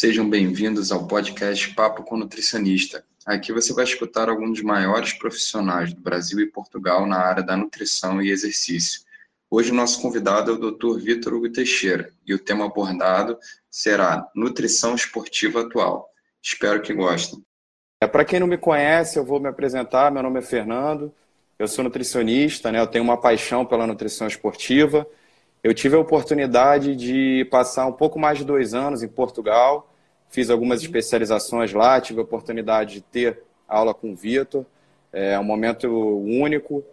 Sejam bem-vindos ao podcast Papo com Nutricionista. Aqui você vai escutar alguns dos maiores profissionais do Brasil e Portugal na área da nutrição e exercício. Hoje o nosso convidado é o Dr. Vitor Hugo Teixeira e o tema abordado será Nutrição Esportiva Atual. Espero que gostem. É, Para quem não me conhece, eu vou me apresentar. Meu nome é Fernando, eu sou nutricionista, né? eu tenho uma paixão pela nutrição esportiva. Eu tive a oportunidade de passar um pouco mais de dois anos em Portugal, fiz algumas especializações lá, tive a oportunidade de ter aula com o Vitor, é um momento único,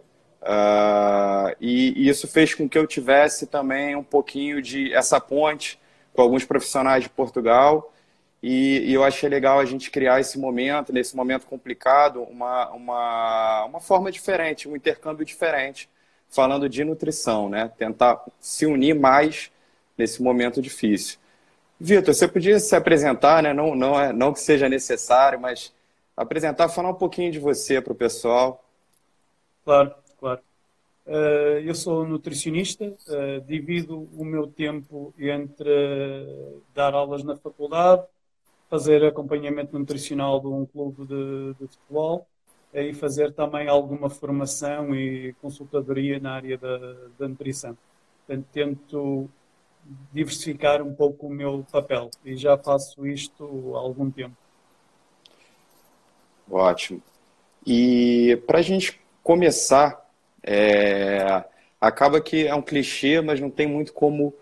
uh, e isso fez com que eu tivesse também um pouquinho de essa ponte com alguns profissionais de Portugal, e, e eu achei legal a gente criar esse momento, nesse momento complicado, uma, uma, uma forma diferente, um intercâmbio diferente, falando de nutrição, né? Tentar se unir mais nesse momento difícil. Vitor, você podia se apresentar, né? Não, não, é, não que seja necessário, mas apresentar, falar um pouquinho de você para o pessoal. Claro, claro. Uh, eu sou nutricionista, uh, divido o meu tempo entre dar aulas na faculdade, fazer acompanhamento nutricional de um clube de, de futebol e fazer também alguma formação e consultadoria na área da, da nutrição. Portanto, tento diversificar um pouco o meu papel e já faço isto há algum tempo. Ótimo. E para a gente começar, é... acaba que é um clichê, mas não tem muito como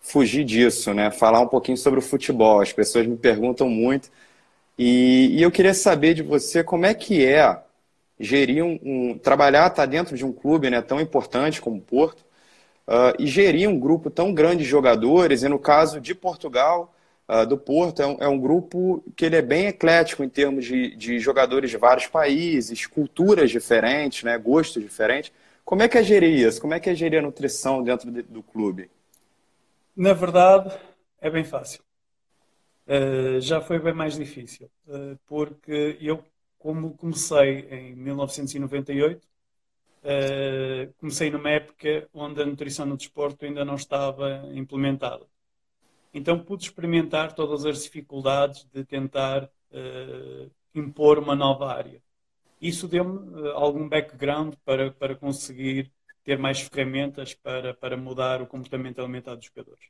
fugir disso, né? Falar um pouquinho sobre o futebol. As pessoas me perguntam muito. E, e eu queria saber de você como é que é gerir um, um trabalhar, tá dentro de um clube né, tão importante como o Porto, uh, e gerir um grupo tão grande de jogadores, e no caso de Portugal, uh, do Porto, é um, é um, grupo que ele é bem eclético em termos de, de jogadores de vários países, culturas diferentes, né, gostos diferentes. Como é que é gerir isso? Como é que é gerir a nutrição dentro de, do clube? Na verdade, é bem fácil. Uh, já foi bem mais difícil, uh, porque eu como comecei em 1998, uh, eh, comecei numa época onde a nutrição no desporto ainda não estava implementada. Então pude experimentar todas as dificuldades de tentar uh, impor uma nova área. Isso deu-me uh, algum background para, para conseguir ter mais ferramentas para, para mudar o comportamento alimentar dos jogadores.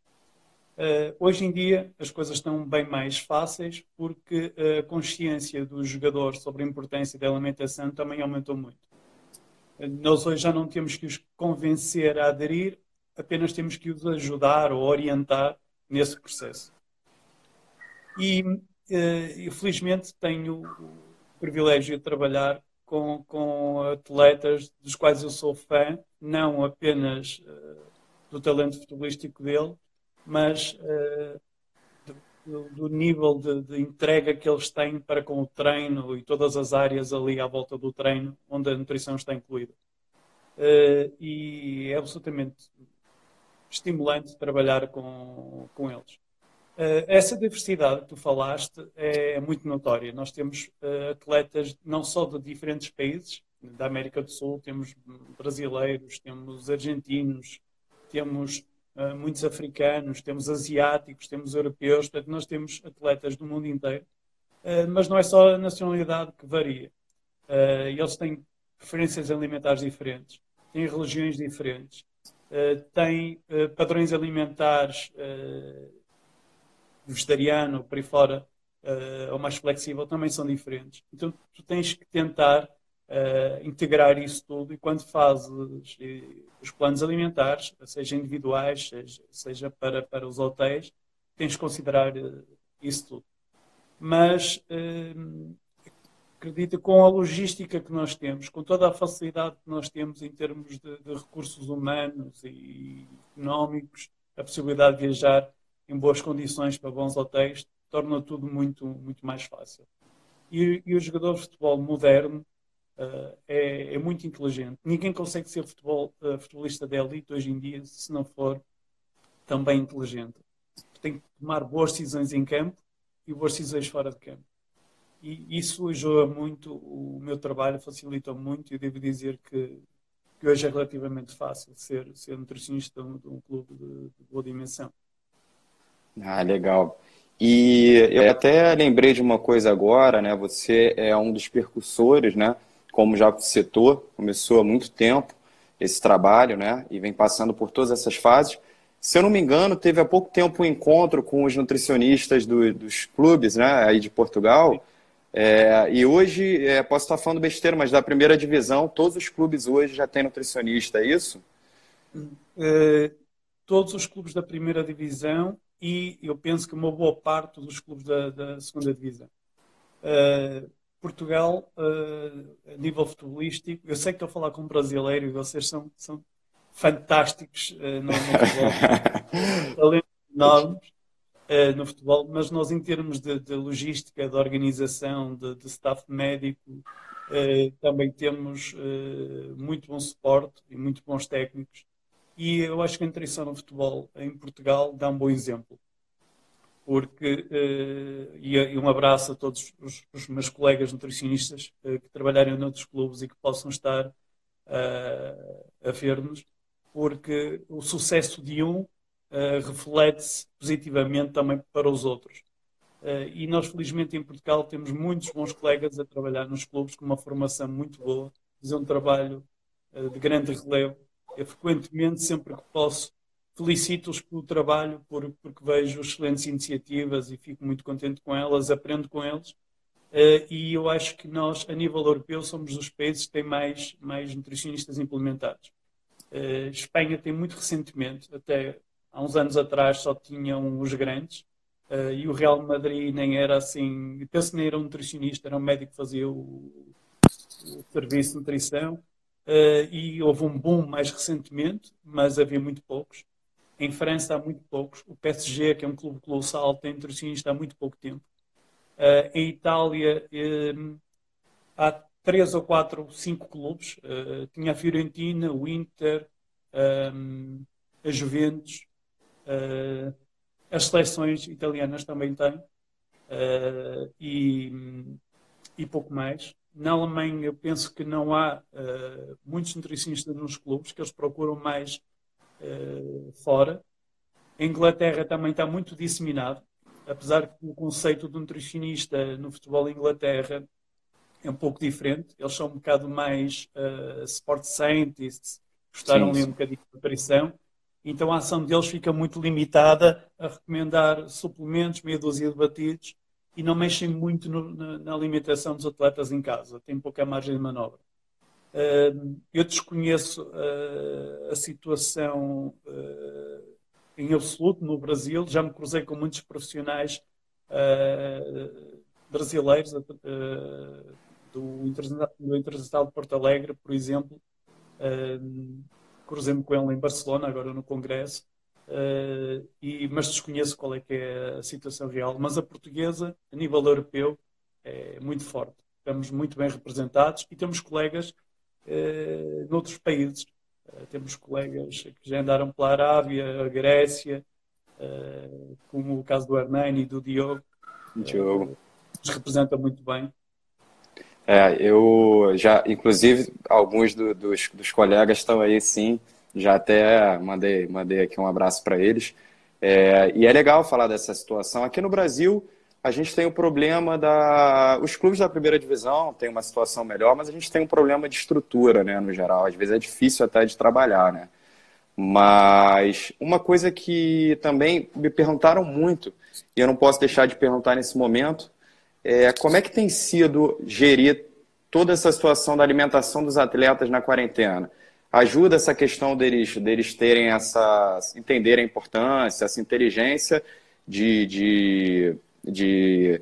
Uh, hoje em dia as coisas estão bem mais fáceis porque a consciência dos jogadores sobre a importância da alimentação também aumentou muito. Nós hoje já não temos que os convencer a aderir, apenas temos que os ajudar ou orientar nesse processo. E uh, felizmente tenho o privilégio de trabalhar com, com atletas dos quais eu sou fã, não apenas do talento futebolístico dele, mas uh, do, do, nível de, de, entrega que eles têm para com o treino e todas as áreas ali à volta do treino onde a nutrição está incluída. Uh, e é absolutamente estimulante trabalhar com, com eles. Uh, essa diversidade que tu falaste é, muito notória. Nós temos uh, atletas não só de diferentes países, da América do Sul, temos brasileiros, temos argentinos, temos uh, muitos africanos, temos asiáticos, temos europeus, portanto, nós temos atletas do mundo inteiro. Uh, mas não é só a nacionalidade que varia. Uh, eles têm preferências alimentares diferentes, têm religiões diferentes, têm padrões alimentares vegetariano, por aí fora, ou mais flexível, também são diferentes. Então, tu tens que tentar uh, integrar isso tudo e quando fazes os planos alimentares, seja individuais, seja, seja para, para os hotéis, tens de considerar uh, isso tudo. Mas uh, acredito com a logística que nós temos, com toda a facilidade que nós temos em termos de, de recursos humanos e económicos, a possibilidade de viajar em boas condições para bons hotéis torna tudo muito, muito mais fácil. E, e o jogador de futebol moderno uh, é, é, muito inteligente. Ninguém consegue ser futebol, uh, futebolista de elite hoje em dia se não for também inteligente. Tem que tomar boas decisões em campo e boas decisões fora de campo. E isso ajuda muito o meu trabalho, facilita muito e devo dizer que, que hoje é relativamente fácil ser, ser nutricionista de um, de um clube de, de boa dimensão. Ah, legal. E eu até lembrei de uma coisa agora, né? Você é um dos percussores, né? Como já citou, começou há muito tempo esse trabalho, né? E vem passando por todas essas fases. Se eu não me engano, teve há pouco tempo um encontro com os nutricionistas do, dos clubes, né? Aí de Portugal. É, e hoje, é, posso estar falando besteira, mas da primeira divisão, todos os clubes hoje já têm nutricionista, é isso? Uh, todos os clubes da primeira divisão e eu penso que uma boa parte dos clubes da, da segunda divisão. Uh, Portugal, uh, a nível futebolístico, eu sei que estou a falar com um brasileiro e vocês são, são fantásticos uh, no, futebol, talentos enormes uh, no futebol, mas nós, em termos de, de logística, de organização, de, de staff médico, também temos muito bom suporte e muito bons técnicos e eu acho que a nutrição no futebol em Portugal dá um bom exemplo. Porque, uh, e, um abraço a todos os, os meus colegas nutricionistas uh, que trabalharem noutros clubes e que possam estar uh, a ver-nos, porque o sucesso de um reflete-se positivamente também para os outros. e nós, felizmente, em Portugal temos muitos bons colegas a trabalhar nos clubes com uma formação muito boa, fazer um trabalho de grande relevo eu frequentemente, sempre que posso, felicito-os pelo trabalho, por, porque vejo excelentes iniciativas e fico muito contente com elas, aprendo com eles. Uh, e eu acho que nós, a nível europeu, somos dos países que têm mais, mais nutricionistas implementados. Uh, Espanha tem muito recentemente, até há uns anos atrás, só tinham os grandes, uh, e o Real Madrid nem era assim, penso nem era um nutricionista, era um médico que fazia o, o serviço de nutrição. E houve um boom mais recentemente, mas havia muito poucos. Em França há muito poucos. O PSG, que é um clube colossal, tem nutricionista há muito pouco tempo. Uh, em Itália uh, há três ou quatro, cinco clubes. Uh, tinha a Fiorentina, o Inter, um, a Juventus, as seleções italianas também têm. E, e pouco mais. Na Alemanha, eu penso que não há uh, muitos nutricionistas nos clubes, que eles procuram mais uh, fora. A Inglaterra também está muito disseminado, apesar que o conceito do nutricionista no futebol Inglaterra é um pouco diferente. Eles são um bocado mais uh, sport scientists, gostaram ali um bocadinho de nutrição. Então a ação deles fica muito limitada a recomendar suplementos, meia dúzia de batidos, e não mexem muito no, na, na, alimentação dos atletas em casa, têm pouca margem de manobra. Eu desconheço uh, a situação uh, em absoluto no Brasil, já me cruzei com muitos profissionais brasileiros do, Internacional de Porto Alegre, por exemplo. Cruzei-me com ele em Barcelona, agora no Congresso, Uh, e, mas desconheço qual é que é a situação real. Mas a portuguesa, a nível europeu, é muito forte. Estamos muito bem representados e temos colegas uh, noutros países. Uh, temos colegas que já andaram pela Arábia, a Grécia, uh, como o caso do Hernani e do Diogo. Diogo. nos representa muito bem. É, eu já, inclusive, alguns do, dos, dos colegas estão aí, sim, já até mandei, mandei aqui um abraço para eles. É, e é legal falar dessa situação. Aqui no Brasil, a gente tem o problema da. Os clubes da primeira divisão têm uma situação melhor, mas a gente tem um problema de estrutura, né, no geral. Às vezes é difícil até de trabalhar, né? Mas uma coisa que também me perguntaram muito, e eu não posso deixar de perguntar nesse momento, é como é que tem sido gerir toda essa situação da alimentação dos atletas na quarentena? ajuda essa questão deles, deles terem essa. entenderem a importância, essa inteligência de, de, de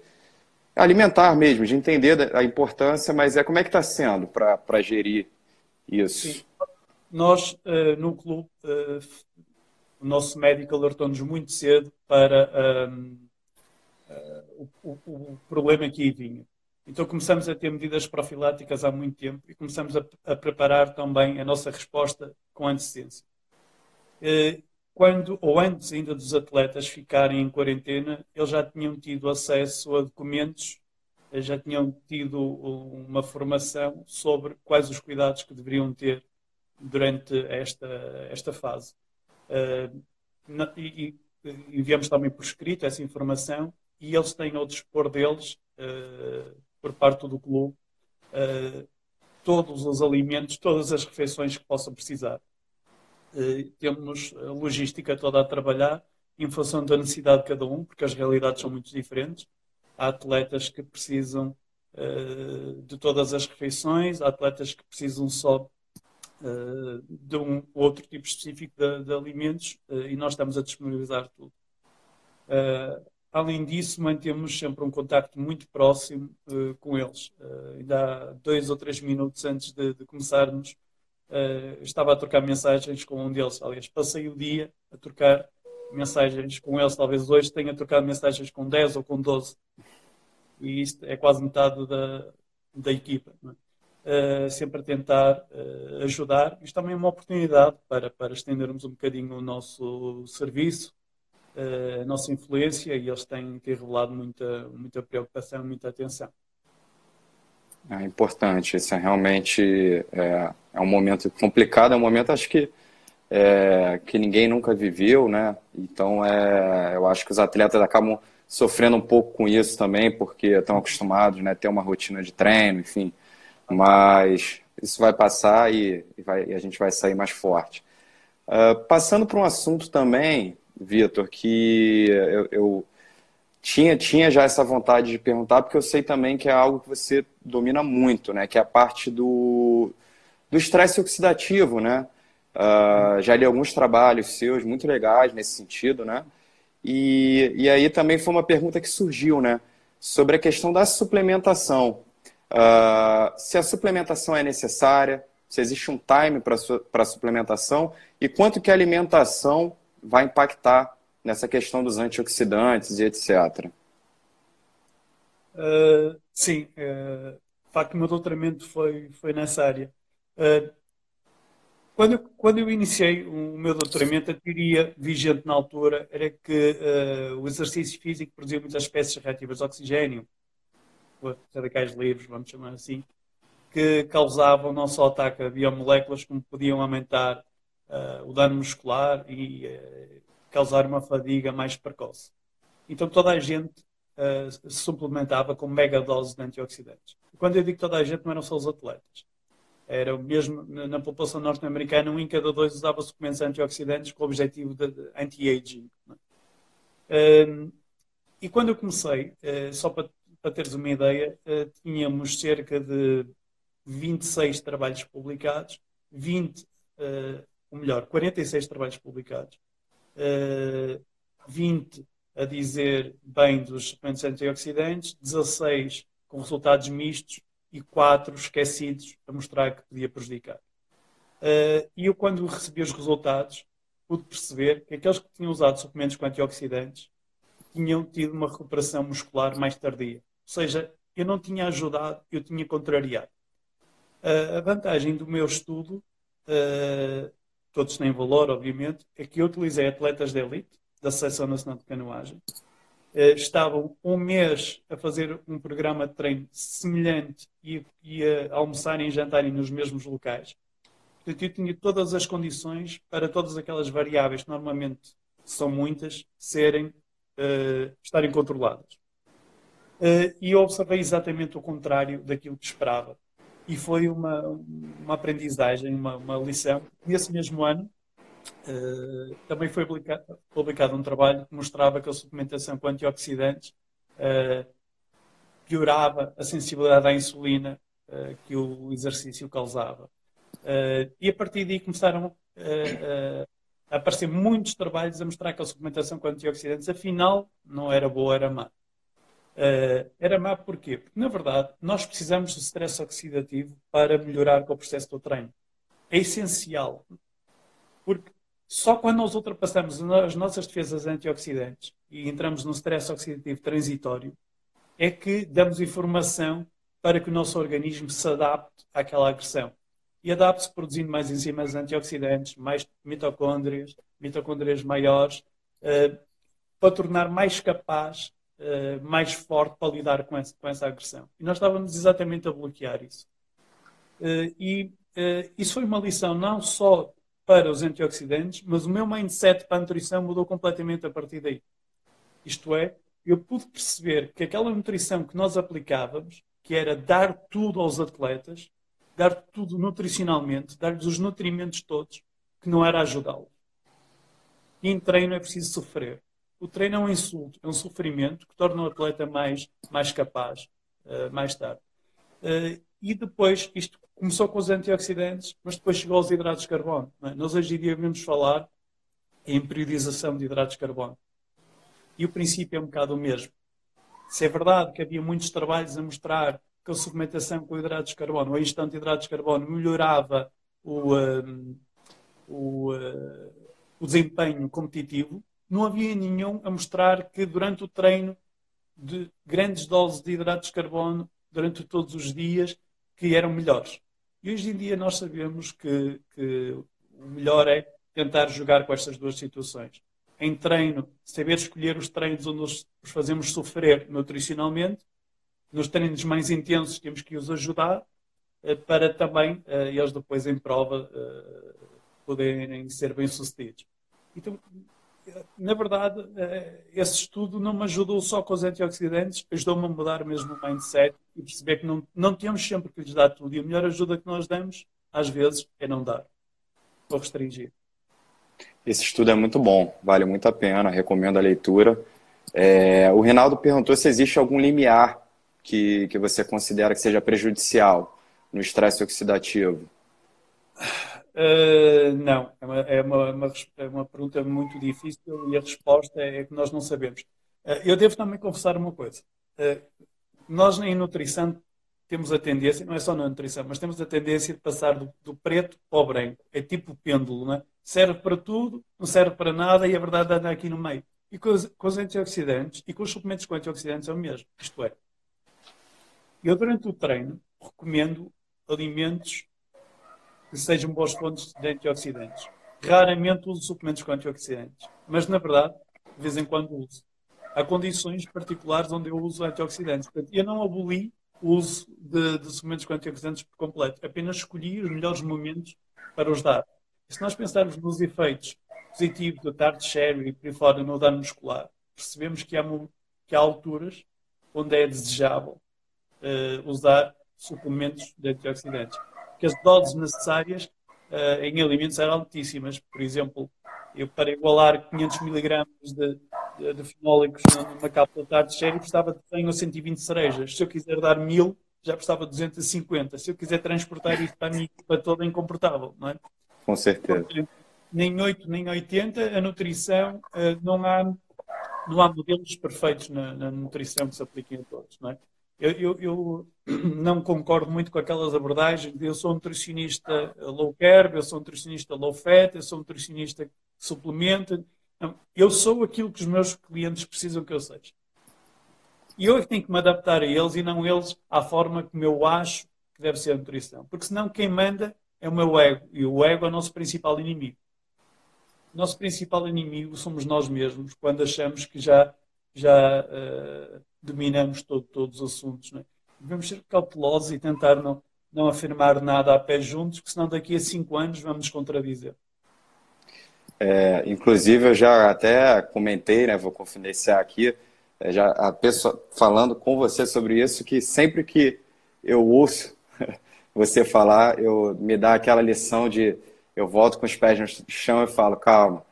alimentar mesmo, de entender a importância, mas é como é que está sendo para gerir isso? Sim. Nós, uh, no clube, uh, o nosso médico alertou-nos muito cedo para uh, o, o, problema que aí vinha. Então começamos a ter medidas profiláticas há muito tempo e começamos a, a preparar também a nossa resposta com antecedência. Eh, quando, ou antes ainda dos atletas ficarem em quarentena, eles já tinham tido acesso a documentos, eh, já tinham tido uma formação sobre quais os cuidados que deveriam ter durante esta, esta fase. Eh, e, enviamos também por escrito essa informação e eles têm ao dispor deles, por parte do clube, todos os alimentos, todas as refeições que possam precisar. Temos a logística toda a trabalhar em função da necessidade de cada um, porque as realidades são muito diferentes. Há atletas que precisam uh, de todas as refeições, há atletas que precisam só uh, de um outro tipo específico de, de alimentos uh, e nós estamos a disponibilizar tudo. além disso, mantemos sempre um contacto muito próximo com eles. ainda há dois ou três minutos antes de, de começarmos, estava a trocar mensagens com um deles. Aliás, passei o dia a trocar mensagens com eles, talvez hoje tenha trocado mensagens com 10 ou com 12. E isto é quase metade da, da equipa. É? Uh, sempre a tentar uh, ajudar. Isto também é uma oportunidade para, para estendermos um bocadinho o nosso serviço, a nossa influência, e eles têm, têm revelado muita, muita preocupação, muita atenção. É importante, isso é realmente é, é um momento complicado, é um momento, acho que é, que ninguém nunca viveu, né? Então, é, eu acho que os atletas acabam sofrendo um pouco com isso também, porque estão acostumados, né? Ter uma rotina de treino, enfim. Mas isso vai passar e, e, vai, e a gente vai sair mais forte. Uh, passando para um assunto também, Vitor, que eu, eu tinha, tinha já essa vontade de perguntar, porque eu sei também que é algo que você domina muito, né? Que é a parte do do estresse oxidativo, né? Uh, já li alguns trabalhos seus muito legais nesse sentido, né? E, e aí também foi uma pergunta que surgiu, né? Sobre a questão da suplementação. Uh, se a suplementação é necessária, se existe um time para a suplementação e quanto que a alimentação vai impactar nessa questão dos antioxidantes e etc. Uh, sim, uh, de facto o meu doutoramento foi, foi nessa área. Uh, quando eu, quando eu iniciei o meu doutoramento, a teoria vigente na altura era que uh, o exercício físico produzia muitas espécies reativas de oxigênio, radicais livres, vamos chamar assim, que causavam não só ataque a biomoléculas, como podiam aumentar uh, o dano muscular e uh, causar uma fadiga mais precoce. Então toda a gente se suplementava com mega doses de antioxidantes. Quando eu digo toda a gente, não eram só os atletas era mesmo na população norte-americana, um em cada dois usava suplementos antioxidantes com o objetivo de, anti-aging. Um, e quando eu comecei, uh, só para, para teres uma ideia, uh, tínhamos cerca de 26 trabalhos publicados, 20, uh, ou melhor, 46 trabalhos publicados, 20 a dizer bem dos suplementos antioxidantes, 16 com resultados mistos e quatro esquecidos a mostrar que podia prejudicar. Uh, e eu, quando recebi os resultados, pude perceber que aqueles que tinham usado suplementos com antioxidantes tinham tido uma recuperação muscular mais tardia. Ou seja, eu não tinha ajudado, eu tinha contrariado. Uh, a vantagem do meu estudo, uh, todos têm valor, obviamente, é que eu utilizei atletas de elite, da Seleção Nacional de Canoagem, eh, estavam um mês a fazer um programa de treino semelhante e, e a almoçarem e jantarem nos mesmos locais. Portanto, eu tinha todas as condições para todas aquelas variáveis que normalmente são muitas, serem, uh, estarem controladas. Uh, e eu observei exatamente o contrário daquilo que esperava. E foi uma, uma aprendizagem, uma, uma lição. Nesse mesmo ano, também foi publicado, publicado, um trabalho que mostrava que a suplementação com antioxidantes uh, piorava a sensibilidade à insulina uh, que o exercício causava. e a partir daí começaram a aparecer muitos trabalhos a mostrar que a suplementação com antioxidantes, afinal, não era boa, era má. era má porquê? Porque, na verdade, nós precisamos de stress oxidativo para melhorar com o processo do treino. É essencial. Porque só quando nós ultrapassamos as nossas defesas antioxidantes e entramos num stress oxidativo transitório é que damos informação para que o nosso organismo se adapte àquela agressão. E adapte-se produzindo mais enzimas antioxidantes, mais mitocôndrias, mitocôndrias maiores, uh, para tornar mais capaz, uh, mais forte para lidar com essa, com essa, agressão. E nós estávamos exatamente a bloquear isso. Uh, e isso foi uma lição não só para os antioxidantes, mas o meu mindset para a nutrição mudou completamente a partir daí. Isto é, eu pude perceber que aquela nutrição que nós aplicávamos, que era dar tudo aos atletas, dar tudo nutricionalmente, dar-lhes os nutrimentos todos, que não era ajudá-los. E em treino é preciso sofrer. O treino é um insulto, é um sofrimento que torna o atleta mais, mais capaz uh, mais tarde. Uh, e depois, isto começou com os antioxidantes, mas depois chegou aos hidratos de carbono. É? Nós hoje em dia vamos falar em periodização de hidratos de carbono. E o princípio é um bocado o mesmo. Se é verdade que havia muitos trabalhos a mostrar que a suplementação com hidratos de carbono, ou instante de hidratos de carbono, melhorava o, um, o, uh, o desempenho competitivo, não havia nenhum a mostrar que durante o treino de grandes doses de hidratos de carbono, durante todos os dias, que eram melhores. E hoje em dia nós sabemos que, que o melhor é tentar jogar com estas duas situações. Em treino, saber escolher os treinos onde os fazemos sofrer nutricionalmente. Nos treinos mais intensos temos que os ajudar eh, para também eh, eles depois em prova eh, poderem ser bem-sucedidos. Então, na verdade, esse estudo não me ajudou só com os antioxidantes, ajudou-me a mudar mesmo o mindset e perceber que não, não temos sempre que lhes dar tudo. E a melhor ajuda que nós damos, às vezes, é não dar. Ou restringir. Esse estudo é muito bom, vale muito a pena, recomendo a leitura. É, o Reinaldo perguntou se existe algum limiar que, que você considera que seja prejudicial no estresse oxidativo. Uh, não, é, uma, é uma, uma, é uma, pergunta muito difícil e a resposta é que nós não sabemos. Uh, eu devo também confessar uma coisa. Uh, nós em nutrição temos a tendência, não é só na nutrição, mas temos a tendência de passar do, do preto para o branco. É tipo pêndulo, não é? serve para tudo, não serve para nada e a verdade anda aqui no meio. E com os, com os antioxidantes e com os suplementos com antioxidantes é o mesmo. Isto é, eu durante o treino recomendo alimentos que sejam boas fontes de antioxidantes. Raramente uso suplementos com antioxidantes, mas na verdade, de vez em quando uso. Há condições particulares onde eu uso antioxidantes. Portanto, eu não aboli o uso de, de suplementos com antioxidantes por completo, apenas escolhi os melhores momentos para os dar. E se nós pensarmos nos efeitos positivos do tarde sherry e por aí fora no dano muscular, percebemos que há, que há alturas onde é desejável uh, usar suplementos de antioxidantes. Porque as doses necessárias uh, em alimentos eram altíssimas. Por exemplo, eu para igualar 500 mg de, de, de fenólicos numa cápsula de tarde sherry precisava de 100 ou 120 cerejas. Se eu quiser dar 1000, já precisava de 250. Se eu quiser transportar isso para a minha equipa toda, é incomportável, não é? Com certeza. Nem 8, nem 80, a nutrição, eh, não há, não há modelos perfeitos na, na nutrição que se apliquem a todos, não é? Eu, eu, eu, não concordo muito com aquelas abordagens de eu sou nutricionista low carb, eu sou nutricionista low fat, eu sou nutricionista que suplementa. Eu sou aquilo que os meus clientes precisam que eu seja. E eu é tenho que me adaptar a eles e não eles à forma como eu acho que deve ser a nutrição. Porque senão quem manda é o meu ego. E o ego é o nosso principal inimigo. O nosso principal inimigo somos nós mesmos, quando achamos que já, já uh, dominamos todo, todos os assuntos. Não é? Devemos ser cautelosos e tentar não, não afirmar nada a pé juntos, porque senão daqui a cinco anos vamos nos contradizer. É, inclusive, eu já até comentei, né, vou confidenciar aqui, é, já a pessoa falando com você sobre isso, que sempre que eu ouço você falar, eu me dá aquela lição de eu volto com os pés no chão e falo, calma,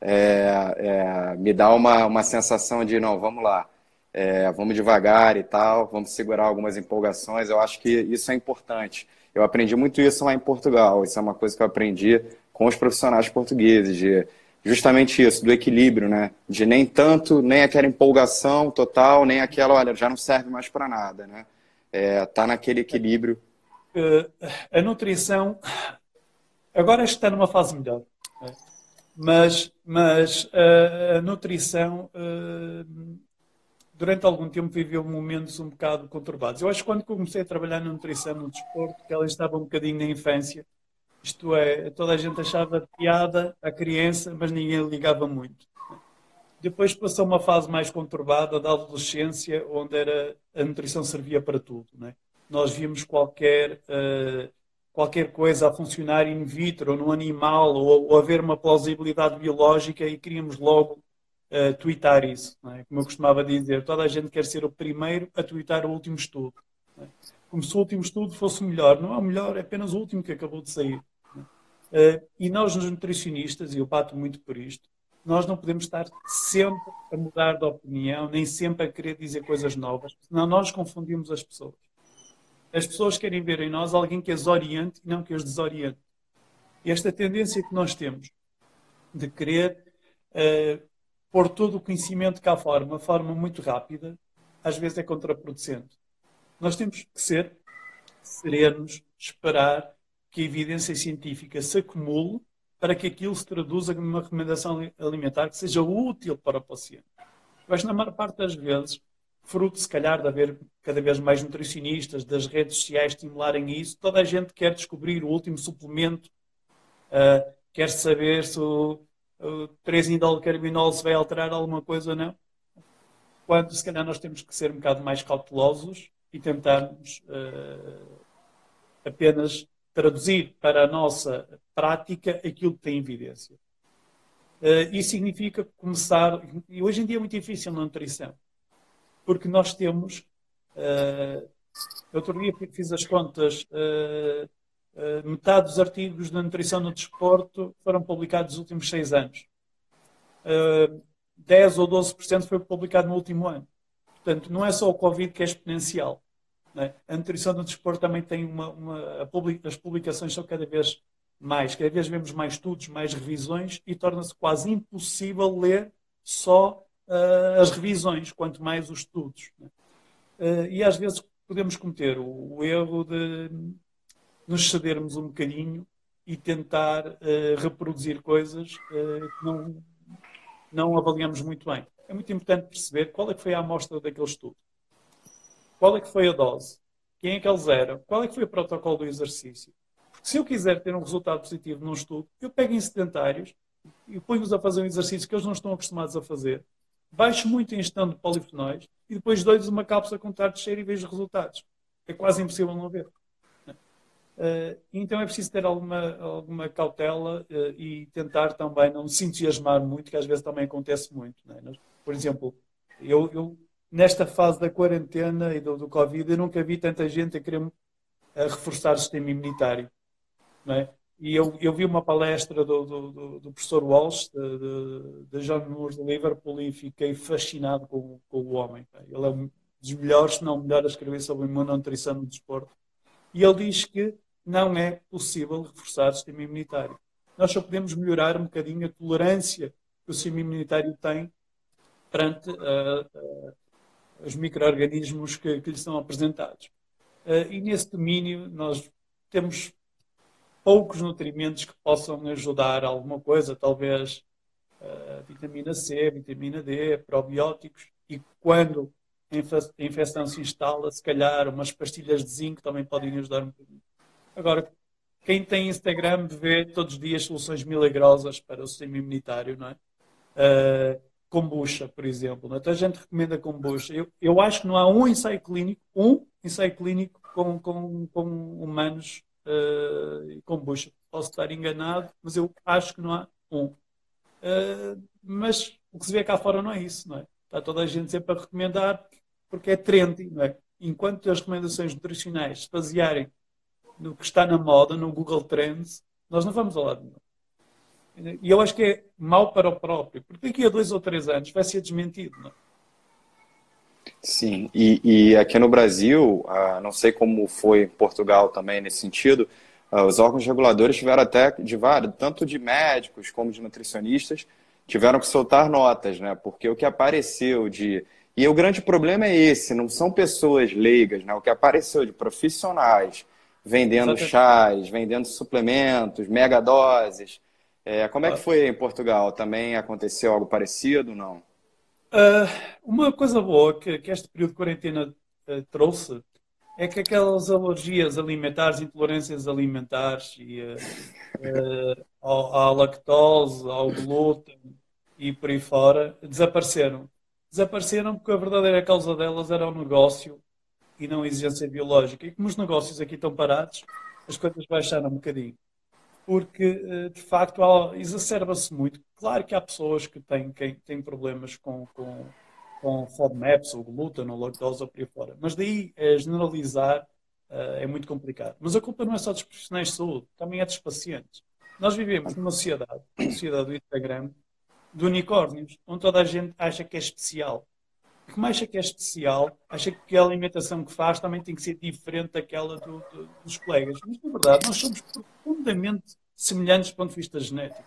é, é, me dá uma, uma sensação de não, vamos lá, é, vamos devagar e tal, vamos segurar algumas empolgações. Eu acho que isso é importante. Eu aprendi muito isso lá em Portugal. Isso é uma coisa que eu aprendi com os profissionais portugueses, de justamente isso, do equilíbrio, né? De nem tanto, nem aquela empolgação total, nem aquela, olha, já não serve mais para nada, né? É, tá naquele equilíbrio a nutrição agora está numa fase melhor, né? mas, mas a, nutrição durante algum tempo viveu momentos um bocado conturbados. Eu acho que quando comecei a trabalhar na nutrição no desporto, que ela estava um bocadinho na infância, isto é, toda a gente achava piada a criança, mas ninguém ligava muito. Depois passou uma fase mais conturbada da adolescência, onde era, a nutrição servia para tudo. Né? nós vimos qualquer, uh, qualquer coisa a funcionar in vitro, no animal, ou, ou haver uma plausibilidade biológica e queríamos logo uh, twittar isso. É? Como eu costumava dizer, toda a gente quer ser o primeiro a twittar o último estudo. É? Como se o último estudo fosse o melhor. Não é o melhor, é apenas o último que acabou de sair. Uh, e nós, os nutricionistas, e eu bato muito por isto, nós não podemos estar sempre a mudar de opinião, nem sempre a querer dizer coisas novas, senão nós confundimos as pessoas. As pessoas querem ver em nós alguém que as oriente e não que as desoriente. Esta tendência que nós temos de querer uh, pôr todo o conhecimento cá fora, uma forma muito rápida, às vezes é contraproducente. Nós temos que ser serenos, esperar que a evidência científica se acumule para que aquilo se traduza numa recomendação alimentar que seja útil para o paciente. Mas, na maior parte das vezes, fruto, se calhar, de haver cada vez mais nutricionistas, das redes sociais estimularem isso, toda a gente quer descobrir o último suplemento, uh, quer saber se o, o 3-indolcarbinol se vai alterar alguma coisa ou não. Quando, se calhar, nós temos que ser um bocado mais cautelosos e tentarmos uh, apenas traduzir para a nossa prática aquilo que tem evidência. Uh, isso significa começar, e hoje em dia é muito difícil na nutrição, porque nós temos, uh, outro dia fiz as contas, uh, metade dos artigos de nutrição no desporto foram publicados nos últimos seis anos. Uh, 10 ou 12% foi publicado no último ano. Portanto, não é só o Covid que é exponencial. É? A nutrição no desporto também tem uma. uma as publicações são cada vez mais, cada vez vemos mais estudos, mais revisões e torna-se quase impossível ler só uh, as revisões, quanto mais os estudos. Uh, e às vezes podemos cometer o, o, erro de nos cedermos um bocadinho e tentar uh, reproduzir coisas que não, não avaliamos muito bem. É muito importante perceber qual é que foi a amostra daquele estudo. Qual é que foi a dose? Quem é que eles eram? Qual é que foi o protocolo do exercício? Se eu quiser ter um resultado positivo num estudo, eu pego em sedentários e ponho-os a fazer um exercício que eles não estão acostumados a fazer baixo muito ingestão de polifenóis e depois dou-lhes uma cápsula com tarde de cheiro e vejo resultados. É quase impossível não ver. Uh, então é preciso ter alguma, alguma cautela uh, e tentar também não se entusiasmar muito, que às vezes também acontece muito. É? Por exemplo, eu, eu, nesta fase da quarentena e do, do Covid, eu nunca vi tanta gente a querer a reforçar o sistema imunitário. É? E eu, eu vi uma palestra do, do, do professor Walsh, de, de, de, John Moore de Liverpool, e fiquei fascinado com, com o homem. Ele é um dos melhores, se não o melhor, a escrever sobre imunonutrição no desporto. E ele diz que não é possível reforçar o sistema imunitário. Nós só podemos melhorar um bocadinho a tolerância que o sistema imunitário tem perante uh, os micro-organismos que, que lhe são apresentados. Uh, e nesse domínio nós temos poucos nutrimentos que possam ajudar alguma coisa, talvez uh, vitamina C, vitamina D, probióticos, e quando a infecção se instala, se calhar umas pastilhas de zinco também podem ajudar um bocadinho. Agora, quem tem Instagram vê todos os dias soluções milagrosas para o sistema imunitário, não é? Uh, kombucha, por exemplo. Não é? A gente recomenda kombucha. Eu, eu acho que não há um ensaio clínico, um ensaio clínico com, com, com humanos uh, kombucha. Posso estar enganado, mas eu acho que não há um. Uh, mas o que se vê cá fora não é isso, não é? Está toda a gente sempre a recomendar porque é trendy, não é? Enquanto as recomendações nutricionais se basearem no que está na moda, no Google Trends, nós não vamos ao lado nenhum. E eu acho que é mau para o próprio, porque daqui a dois ou três anos vai ser desmentido. Não é? Sim, e, e, aqui no Brasil, ah, não sei como foi em Portugal também nesse sentido, ah, os órgãos reguladores tiveram até de vários, tanto de médicos como de nutricionistas, tiveram que soltar notas, né? Porque o que apareceu de. E o grande problema é esse, não são pessoas leigas, né? O que apareceu de profissionais vendendo Exatamente. chás, vendendo suplementos, megadoses. É, como é que foi em Portugal? Também aconteceu algo parecido, não? Uh, uma coisa boa que, que, este período de quarentena uh, trouxe é que aquelas alergias alimentares, intolerâncias alimentares e, uh, à lactose, ao glúten e por aí fora, desapareceram. Desapareceram porque a verdadeira causa delas era o negócio e não a exigência biológica. E como os negócios aqui estão parados, as coisas baixaram um bocadinho. Porque de facto exacerba-se muito. Claro que há pessoas que têm, que têm problemas com, com, com FODMAPs, ou glúten, ou lactose, ou por aí fora. Mas daí é generalizar uh, é muito complicado. Mas a culpa não é só dos profissionais de saúde, também é dos pacientes. Nós vivemos numa sociedade, uma sociedade do Instagram, de unicórnios, onde toda a gente acha que é especial. Como acha que é especial, acha que a alimentação que faz também tem que ser diferente daquela do, do, dos colegas. Mas, na verdade, nós somos profundamente semelhantes do ponto de vista genético.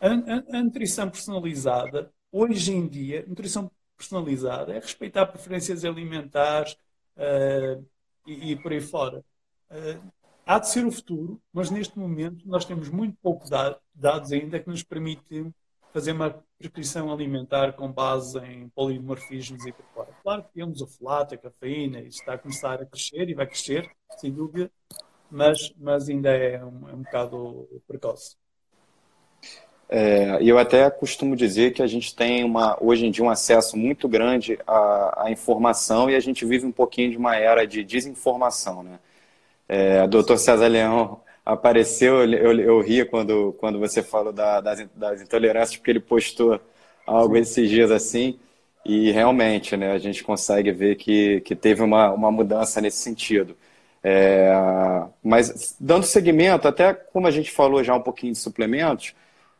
A, a, a nutrição personalizada, hoje em dia, nutrição personalizada é respeitar preferências alimentares, uh, e, e por aí fora. Uh, há de ser o futuro, mas neste momento nós temos muito pouco dados ainda que nos permite fazer uma prescrição alimentar com base em polimorfismos e por fora. Claro que temos o folato, a cafeína, isso está a começar a crescer e vai crescer, sem dúvida, mas, mas ainda é um, é um bocado precoce. É, eu até costumo dizer que a gente tem uma, hoje em dia um acesso muito grande à, à informação e a gente vive um pouquinho de uma era de desinformação. Né? É, doutor César Leão apareceu, eu, eu ri quando, quando você falou da, das, das intolerâncias, porque ele postou algo esses dias assim, e realmente né, a gente consegue ver que, que teve uma, uma mudança nesse sentido. É, mas dando seguimento, até como a gente falou já um pouquinho de suplementos,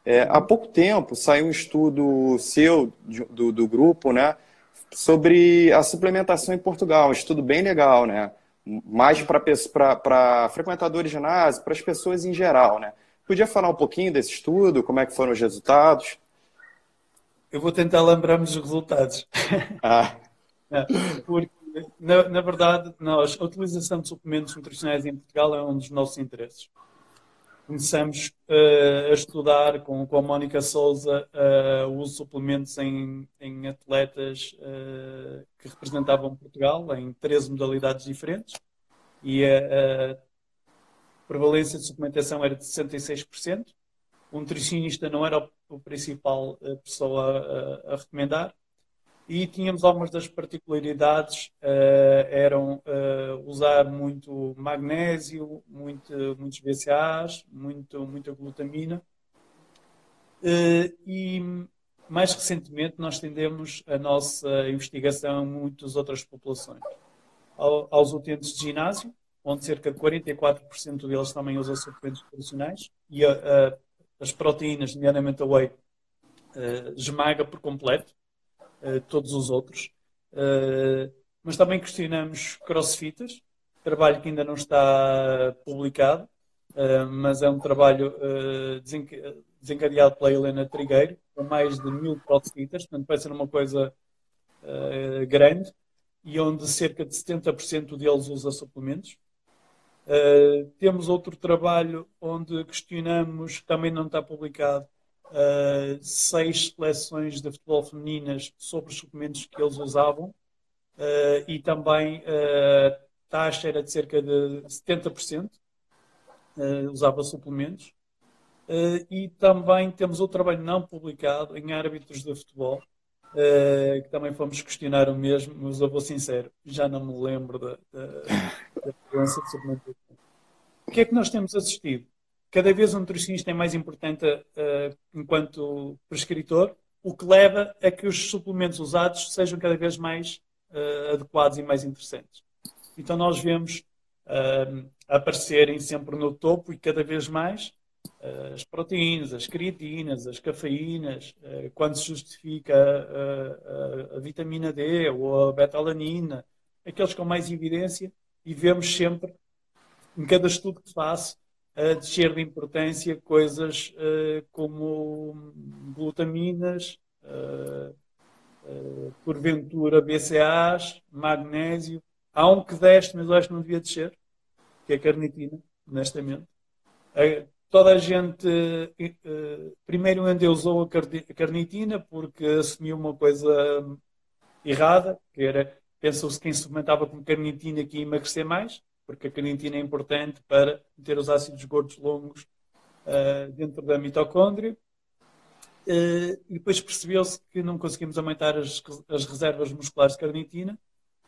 é, há pouco tempo saiu um estudo seu, do, do grupo, né, sobre a suplementação em Portugal, um estudo bem legal, né? Mais para frequentadores de ginásio, para as pessoas em geral, né? Podia falar um pouquinho desse estudo, como é que foram os resultados? Eu vou tentar lembrar-me dos resultados. Ah. É, porque, na, na, verdade, nós, a utilização de suplementos nutricionais em Portugal é um dos nossos interesses começamos uh, a estudar com, com a Mónica Souza uh, o uso de suplementos em, em atletas uh, que representavam Portugal em 13 modalidades diferentes e a, a prevalência de suplementação era de 66%. O nutricionista não era o, o principal pessoa a, a recomendar e tínhamos algumas das particularidades uh, eram uh, usar muito magnésio, muito, muitos BCAAs, muito, muita glutamina uh, e mais recentemente nós tendemos a nossa investigação a muitas outras populações. Ao, aos utentes de ginásio, onde cerca de 44% deles também usam suplementos tradicionais e a, as proteínas, nomeadamente a whey, esmaga por completo todos os outros. Uh, mas também questionamos crossfitters, trabalho que ainda não está publicado, uh, mas é um trabalho desencadeado pela Helena Trigueiro, com mais de mil crossfitters, portanto parece ser uma coisa grande, e onde cerca de 70% deles usa suplementos. Temos outro trabalho onde questionamos, que também não está publicado, uh, seis seleções de futebol femininas sobre os suplementos que eles usavam uh, e também a uh, taxa era de cerca de 70%, uh, usava suplementos. e também temos outro trabalho não publicado em árbitros de futebol, que também fomos questionar o mesmo, mas eu vou sincero, já não me lembro da, da, de suplementação. O que é que nós temos assistido? Cada vez o nutricionista é mais importante uh, enquanto prescritor, o que leva a que os suplementos usados sejam cada vez mais uh, adequados e mais interessantes. Então nós vemos uh, aparecerem sempre no topo e cada vez mais as proteínas, as creatinas, as cafeínas, quando se justifica a, a, a vitamina D ou a betalanina, aqueles com mais evidência, e vemos sempre, em cada estudo que faço, a descer de importância coisas uh, como glutaminas, uh, uh, porventura BCAAs, magnésio. Há um que desce, mas eu acho que não devia descer, que é a carnitina, honestamente. toda a gente primeiro endeusou a carnitina porque assumiu uma coisa errada, que era, pensou-se quem se suplementava com carnitina que ia emagrecer mais porque a carnitina é importante para ter os ácidos gordos longos uh, dentro da mitocôndria. Uh, e depois percebeu-se que não conseguimos aumentar as, as, reservas musculares de carnitina,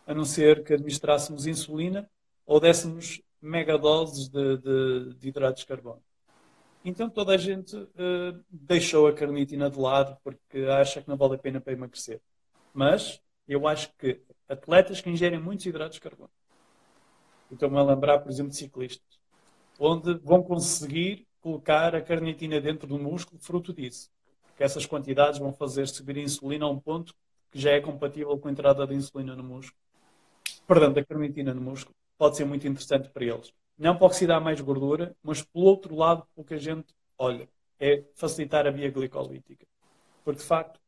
a não ser que administrássemos insulina ou dessemos megadoses de, de, de hidratos de carbono. Então toda a gente uh, deixou a carnitina de lado porque acha que não vale a pena para emagrecer. Mas eu acho que atletas que ingerem muitos hidratos de carbono, estou-me a lembrar, por exemplo, de ciclistas, onde vão conseguir colocar a carnitina dentro do músculo fruto disso. Porque essas quantidades vão fazer subir a insulina a um ponto que já é compatível com a entrada de insulina no músculo. Perdão, da carnitina no músculo. Pode ser muito interessante para eles não para oxidar mais gordura, mas pelo outro lado, o que a gente olha é facilitar a via glicolítica. Porque, de facto,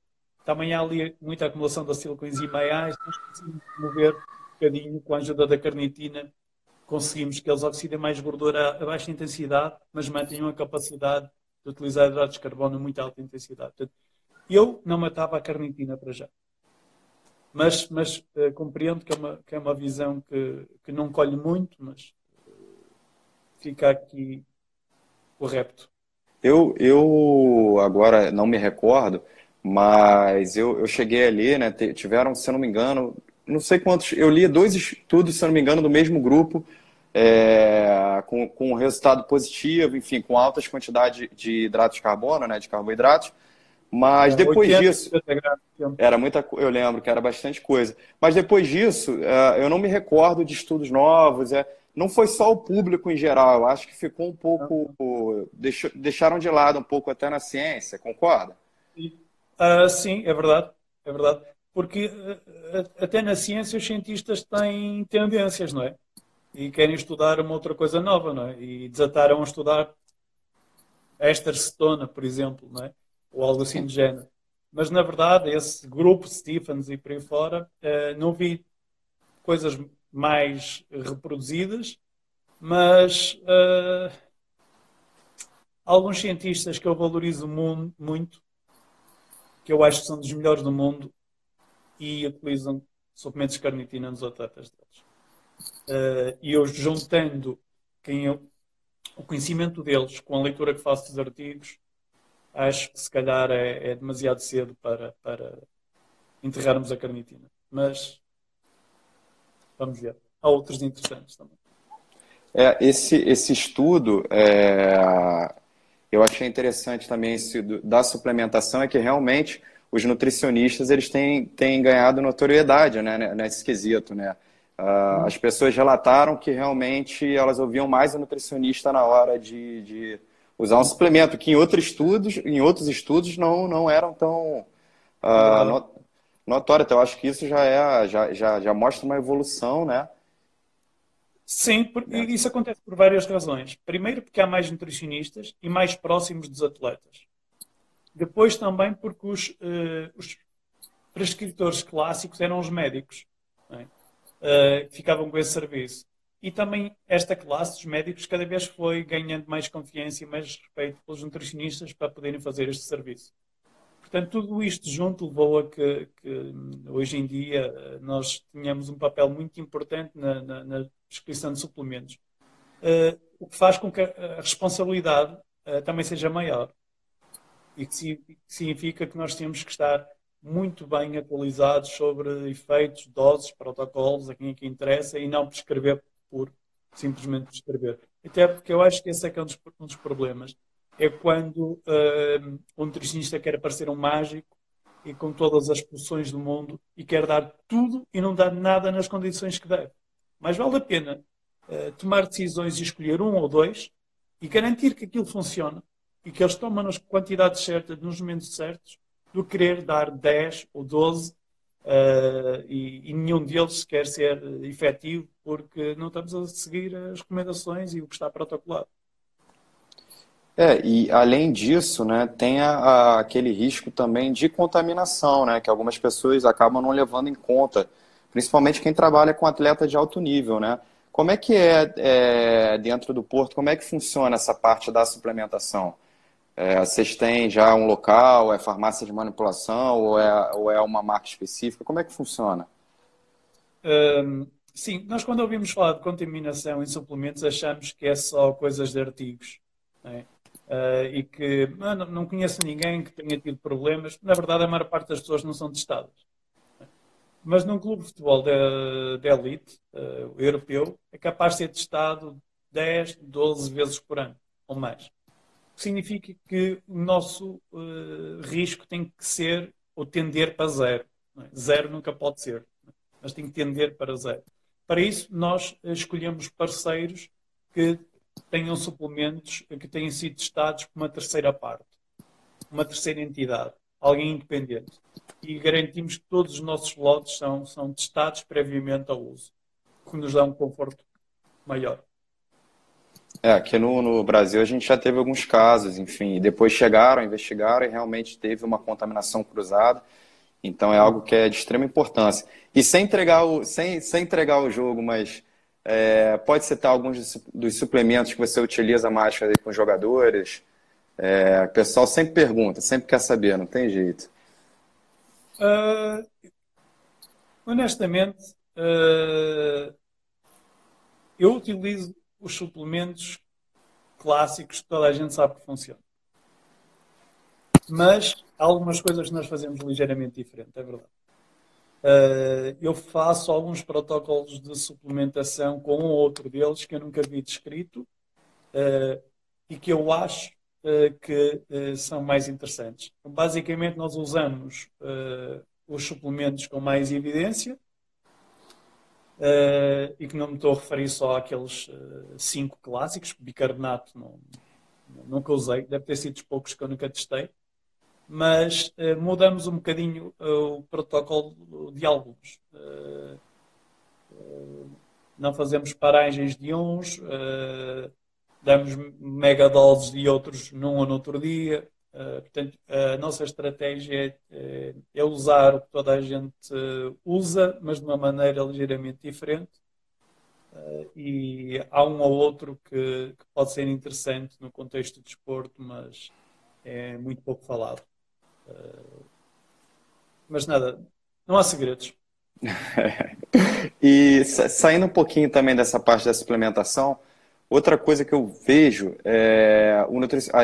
também há ali muita acumulação da silicoenzima A, e nós mover um bocadinho com a ajuda da carnitina, conseguimos que eles oxidem mais gordura a baixa intensidade, mas mantenham a capacidade de utilizar hidratos de carbono a muito alta intensidade. Portanto, eu não matava a carnitina para já. Mas, mas uh, compreendo que é, uma, que é uma visão que, que não colhe muito, mas fica aqui o repto. Eu, eu agora não me recordo, mas eu, eu cheguei ali, né? Tiveram, se não me engano, não sei quantos. Eu li dois estudos, se não me engano, do mesmo grupo, é, com, com resultado positivo, enfim, com altas quantidades de hidratos de carbono, né? De carboidratos. Mas depois disso. Era muita Eu lembro que era bastante coisa. Mas depois disso, é, eu não me recordo de estudos novos. É, não foi só o público em geral, eu acho que ficou um pouco. Deixaram de lado um pouco até na ciência, concorda? Uh, sim, é verdade. É verdade. Porque uh, até na ciência os cientistas têm tendências, não é? E querem estudar uma outra coisa nova, não é? E desataram a estudar estercetona, por exemplo, não é? Ou algo assim de género. Mas, na verdade, esse grupo, Stephens e por aí fora, uh, não vi coisas mais reproduzidas, mas uh, alguns cientistas que eu valorizo muito, que eu acho que são dos melhores do mundo, e utilizam suplementos de carnitina nos atletas deles. Uh, e eu juntando quem eu, o conhecimento deles com a leitura que faço dos artigos, acho que se calhar é, é demasiado cedo para, para enterrarmos a carnitina. Mas Vamos ver. Há outros interessantes também. É, esse, esse estudo, é, eu achei interessante também esse, da suplementação, é que realmente os nutricionistas eles têm, têm ganhado notoriedade né, nesse quesito. Né? Uh, as pessoas relataram que realmente elas ouviam mais o nutricionista na hora de, de usar um suplemento, que em outros estudos, em outros estudos não, não eram tão uh, notória. Então, eu acho que isso já, é, já, já, já mostra uma evolução, né? Sim, é. isso acontece por várias razões. Primeiro, porque há mais nutricionistas e mais próximos dos atletas. Depois, também, porque os, uh, os prescritores clássicos eram os médicos, é? uh, que ficavam com esse serviço. E também esta classe dos médicos cada vez foi ganhando mais confiança e mais respeito pelos nutricionistas para poderem fazer este serviço. Portanto, tudo isto junto levou a que, que hoje em dia nós tenhamos um papel muito importante na, na, na prescrição de suplementos, uh, o que faz com que a responsabilidade uh, também seja maior. E que significa que nós temos que estar muito bem atualizados sobre efeitos, doses, protocolos, a quem é que interessa, e não prescrever por simplesmente prescrever. Até porque eu acho que esse é, que é um, dos, um dos problemas é quando uh, o nutricionista quer parecer um mágico e com todas as posições do mundo e quer dar tudo e não dar nada nas condições que deve. Mas vale a pena uh, tomar decisões e escolher um ou dois e garantir que aquilo funciona e que eles tomam nas quantidades certas, nos momentos certos, do querer dar 10 ou 12 uh, e, e, nenhum deles quer ser efetivo porque não estamos a seguir as recomendações e o que está protocolado. É, e além disso, né, tem a, a, aquele risco também de contaminação, né, que algumas pessoas acabam não levando em conta, principalmente quem trabalha com atleta de alto nível, né? Como é que é, é dentro do Porto, como é que funciona essa parte da suplementação? É, vocês têm já um local, é farmácia de manipulação ou é, ou é uma marca específica? Como é que funciona? Um, sim, nós quando ouvimos falar de contaminação em suplementos achamos que é só coisas de artigos. Né? uh, e que não, não conheço ninguém que tenha tido problemas. Na verdade, a maior parte das pessoas não são testadas. Mas num clube de futebol de, de elite, uh, europeu, é capaz de ser testado 10, 12 vezes por ano, ou mais. Significa que o nosso uh, risco tem que ser ou tender para zero. É? Zero nunca pode ser, mas tem que tender para zero. Para isso, nós escolhemos parceiros que tenham suplementos que tenham sido testados por uma terceira parte, uma terceira entidade, alguém independente. E garantimos que todos os nossos lotes são, são testados previamente ao uso, que nos dá um conforto maior. É, aqui no, no, Brasil a gente já teve alguns casos, enfim, depois chegaram, investigaram e realmente teve uma contaminação cruzada. Então é algo que é de extrema importância. E sem entregar o, sem, sem entregar o jogo, mas é, pode citar alguns dos suplementos que você utiliza mais com os jogadores? É, o pessoal sempre pergunta, sempre quer saber, não tem jeito. Uh, honestamente, uh, eu utilizo os suplementos clássicos que toda a gente sabe que funcionam. Mas há algumas coisas que nós fazemos ligeiramente diferente, é verdade. Uh, eu faço alguns protocolos de suplementação com um ou outro deles que eu nunca vi descrito uh, e que eu acho uh, que são mais interessantes. Basicamente, nós usamos os suplementos com mais evidência e que não me estou a referir só àqueles cinco clássicos, bicarbonato não, nunca usei, deve ter sido os poucos que eu nunca testei mas uh, mudamos um bocadinho uh, o protocolo de alguns. Uh, não fazemos paragens de uns, damos megadoses de outros num ou no outro dia. Portanto, a nossa estratégia é, é, usar o que toda a gente usa, mas de uma maneira ligeiramente diferente. e há um ou outro que, que pode ser interessante no contexto de desporto, mas é muito pouco falado. Mas nada, não há segredos. e saindo um pouquinho também dessa parte da suplementação, outra coisa que eu vejo é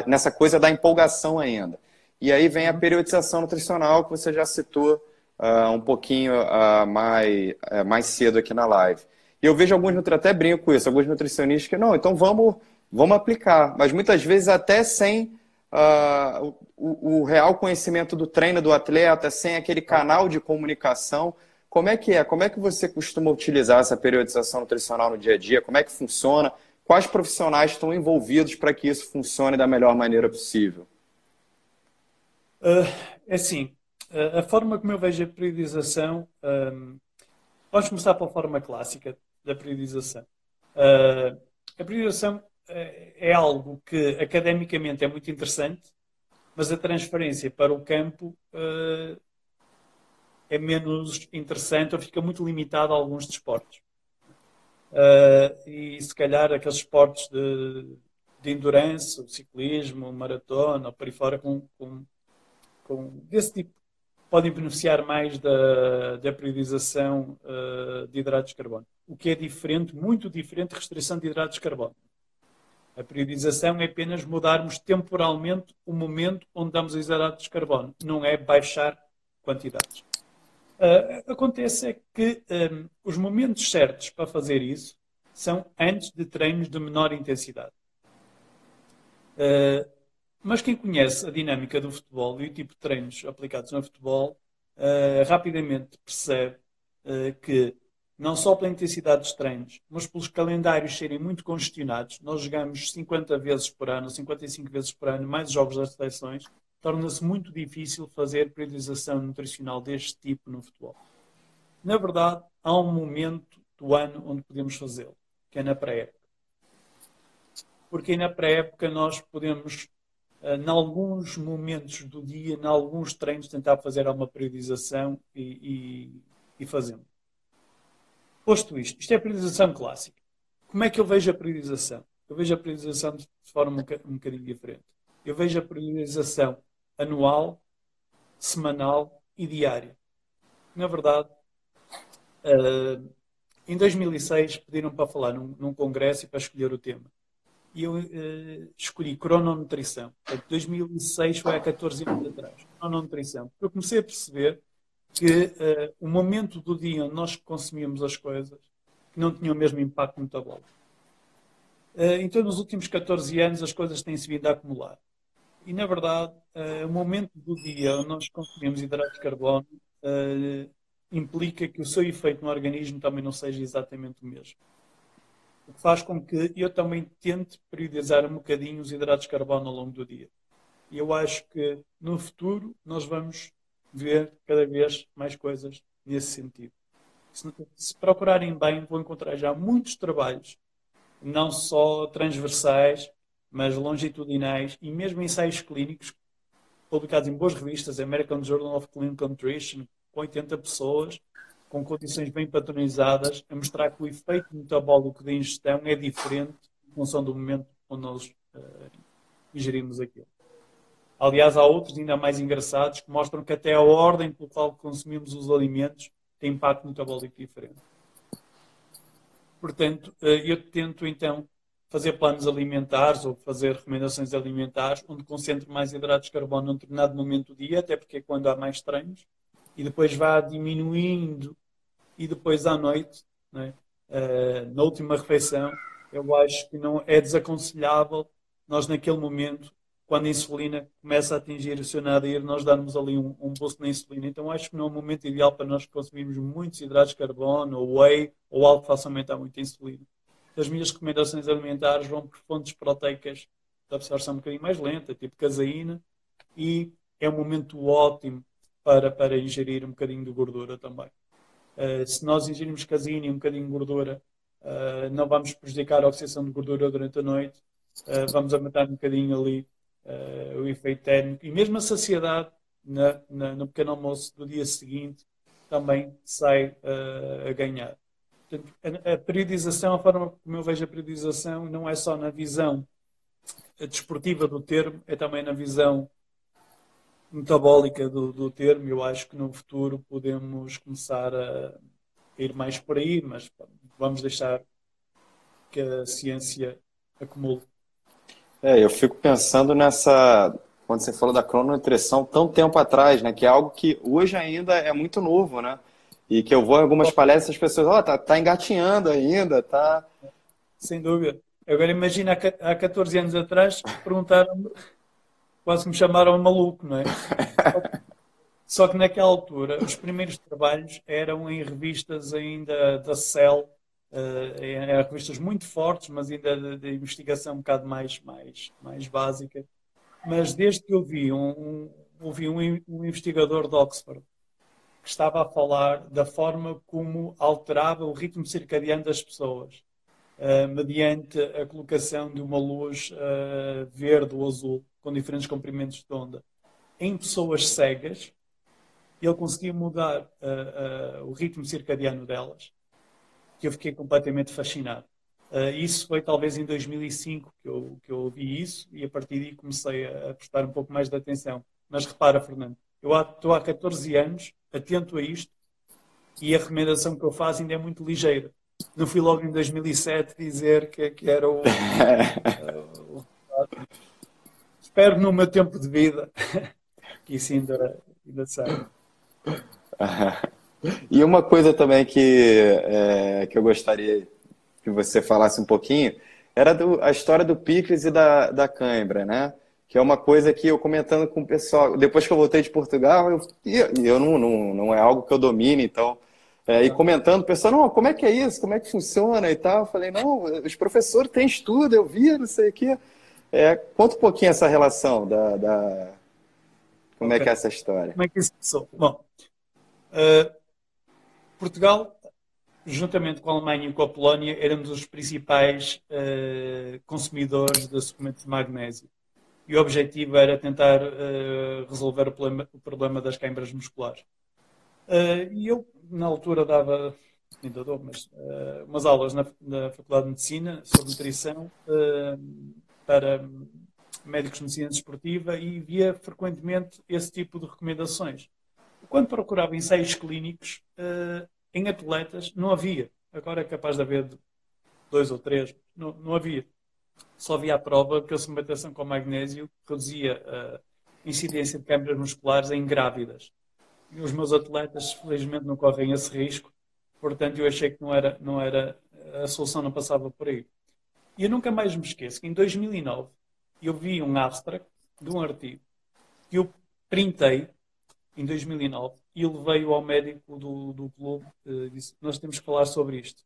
nessa coisa da empolgação ainda. E aí vem a uhum. periodização nutricional que você já citou uh, um pouquinho uh, mais, uh, mais cedo aqui na live. E eu vejo alguns, até brinco com isso, alguns nutricionistas que, não, então vamos, vamos aplicar. Mas muitas vezes até sem uh, o, o, real conhecimento do treino do atleta, sem aquele canal de comunicação. Como é que é? Como é que você costuma utilizar essa periodização nutricional no dia a dia? Como é que funciona? Quais profissionais estão envolvidos para que isso funcione da melhor maneira possível? Uh, é assim, a forma como eu vejo a periodização, um, vamos começar pela forma clássica da periodização. Uh, a periodização é algo que academicamente é muito interessante, mas a transferência para o campo uh, é menos interessante ou fica muito limitado a alguns desportos. Uh, e se calhar aqueles esportes de, de endurance, o ciclismo, o maratona, por aí fora, com, com, com, desse tipo, podem beneficiar mais da, da periodização uh, de hidratos de carbono. O que é diferente, muito diferente, de restrição de hidratos de carbono. A periodização é apenas mudarmos temporalmente o momento onde damos os hidratos de carbono, não é baixar quantidades. Uh, acontece é que um, os momentos certos para fazer isso são antes de treinos de menor intensidade. Uh, mas quem conhece a dinâmica do futebol e o tipo de treinos aplicados no futebol, uh, rapidamente percebe que não só pela intensidade dos treinos, mas pelos calendários serem muito congestionados. Nós jogamos 50 vezes por ano, 55 vezes por ano, mais jogos das seleções, torna-se muito difícil fazer periodização nutricional deste tipo no futebol. Na verdade, há um momento do ano onde podemos fazê-lo, que é na pré-época. Porque na pré-época nós podemos, eh, em alguns momentos do dia, em alguns treinos, tentar fazer alguma periodização e, e, e fazemos. Posto isto, isto é a periodização clássica. Como é que eu vejo a periodização? Eu vejo a periodização de forma um bocadinho diferente. Eu vejo a periodização anual, semanal e diária. Na verdade, uh, em 2006 pediram para falar num, num, congresso e para escolher o tema. E eu uh, escolhi crononutrição. 2006 foi há 14 anos atrás. Crononutrição. Eu comecei a perceber que uh, o momento do dia onde nós consumíamos as coisas não tinha o mesmo impacto metabólico. então, nos últimos 14 anos, as coisas têm-se vindo a acumular. E, na verdade, o momento do dia onde nós consumimos hidratos de carbono implica que o seu efeito no organismo também não seja exatamente o mesmo. O que faz com que eu também tente periodizar um bocadinho os hidratos de carbono ao longo do dia. E eu acho que no futuro nós vamos ver cada vez mais coisas nesse sentido. Se, se procurarem bem, vão encontrar já muitos trabalhos, não só transversais, mas longitudinais e mesmo ensaios clínicos publicados em boas revistas, American Journal of Clinical Nutrition, com 80 pessoas, com condições bem patronizadas, a mostrar que o efeito metabólico da ingestão é diferente em função do momento onde nós uh, ingerimos aquilo. Aliás, há outros ainda mais engraçados que mostram que até a ordem pelo qual consumimos os alimentos tem impacto metabólico diferente. Portanto, uh, eu tento então fazer planos alimentares ou fazer recomendações alimentares onde concentro mais hidratos de carbono num determinado momento do dia, até porque é quando há mais treinos, e depois vá diminuindo e depois à noite, é? uh, na última refeição, eu acho que não é desaconselhável nós naquele momento, quando a insulina começa a atingir o seu nadir, nós darmos ali um, um boost na insulina. Então acho que não é o momento ideal para nós consumirmos muitos hidratos de carbono, ou whey, ou algo que faça aumentar muito a insulina. As minhas recomendações alimentares vão por fontes proteicas de absorção um bocadinho mais lenta, tipo caseína, e é um momento ótimo para, para ingerir um bocadinho de gordura também. Uh, se nós ingerirmos caseína e um bocadinho de gordura, uh, não vamos prejudicar a oxidação de gordura durante a noite, uh, vamos aumentar um bocadinho ali o efeito térmico e mesmo a saciedade na, na, no pequeno almoço do dia seguinte também sai a ganhar. A, periodização, a forma como eu vejo a periodização, não é só na visão desportiva do termo, é também na visão metabólica do, do termo. Eu acho que no futuro podemos começar a ir mais por aí, mas vamos deixar que a ciência acumule. É, eu fico pensando nessa. Quando você falou da crononutrição, tão tempo atrás, né? Que é algo que hoje ainda é muito novo, né? E que eu vou em algumas palestras, as pessoas, ó, oh, tá, tá engatinhando ainda, tá. Sem dúvida. Agora imagina há 14 anos atrás perguntaram quase me chamaram maluco, não é? Só que naquela altura os primeiros trabalhos eram em revistas ainda da Cell, uh, eram revistas muito fortes, mas ainda de, de, investigação um bocado mais, mais, mais básica. Mas desde que eu vi um, um, ouvi um, um investigador de Oxford que estava a falar da forma como alterava o ritmo circadiano das pessoas, uh, mediante a colocação de uma luz uh, verde ou azul com diferentes comprimentos de onda, em pessoas cegas, ele conseguia mudar uh, o ritmo circadiano delas, que eu fiquei completamente fascinado. Isso foi talvez em 2005 que eu, que eu ouvi isso e a partir daí comecei a prestar um pouco mais de atenção. Mas repara, Fernando, eu estou há 14 anos atento a isto e a recomendação que eu faço ainda é muito ligeira. Não fui logo em 2007 dizer que, que era o, o espero no meu tempo de vida que isso ainda, ainda sai. E uma coisa também que, é, que eu gostaria que você falasse um pouquinho era do, a história do picles e da, da cãibra, né? Que é uma coisa que eu comentando com o pessoal, depois que eu voltei de Portugal, eu, eu não, não, não é algo que eu domine, então é, e comentando, o pessoal, não, como é que é isso? Como é que funciona e tal? Eu falei, não, os professores têm estudo, eu vi, não sei o quê. É, conta um pouquinho essa relação da, da... como okay. é que é essa história. Como é que isso começou? Bom, uh, Portugal, juntamente com a Alemanha e com a Polónia, éramos os principais uh, consumidores de suplementos de magnésio. E o objetivo era tentar uh, resolver o problema, o problema, das câimbras musculares. e eu, na altura, dava ainda dou, mas uh, umas aulas na, na, Faculdade de Medicina sobre nutrição uh, para médicos de medicina desportiva e via frequentemente esse tipo de recomendações. Quando procurava ensaios clínicos uh, em atletas, não havia. Agora é capaz de haver dois ou três, não, não havia. Só havia a prova que a suplementação com magnésio reduzia a incidência de câmeras musculares em grávidas. E os meus atletas, felizmente, não correm esse risco, portanto, eu achei que não era, não era a solução não passava por aí. E eu nunca mais me esqueço que em 2009 eu vi um abstract de um artigo que eu printei em 2009 e levei-o ao médico do, do clube. Uh, disse: Nós temos que falar sobre isto.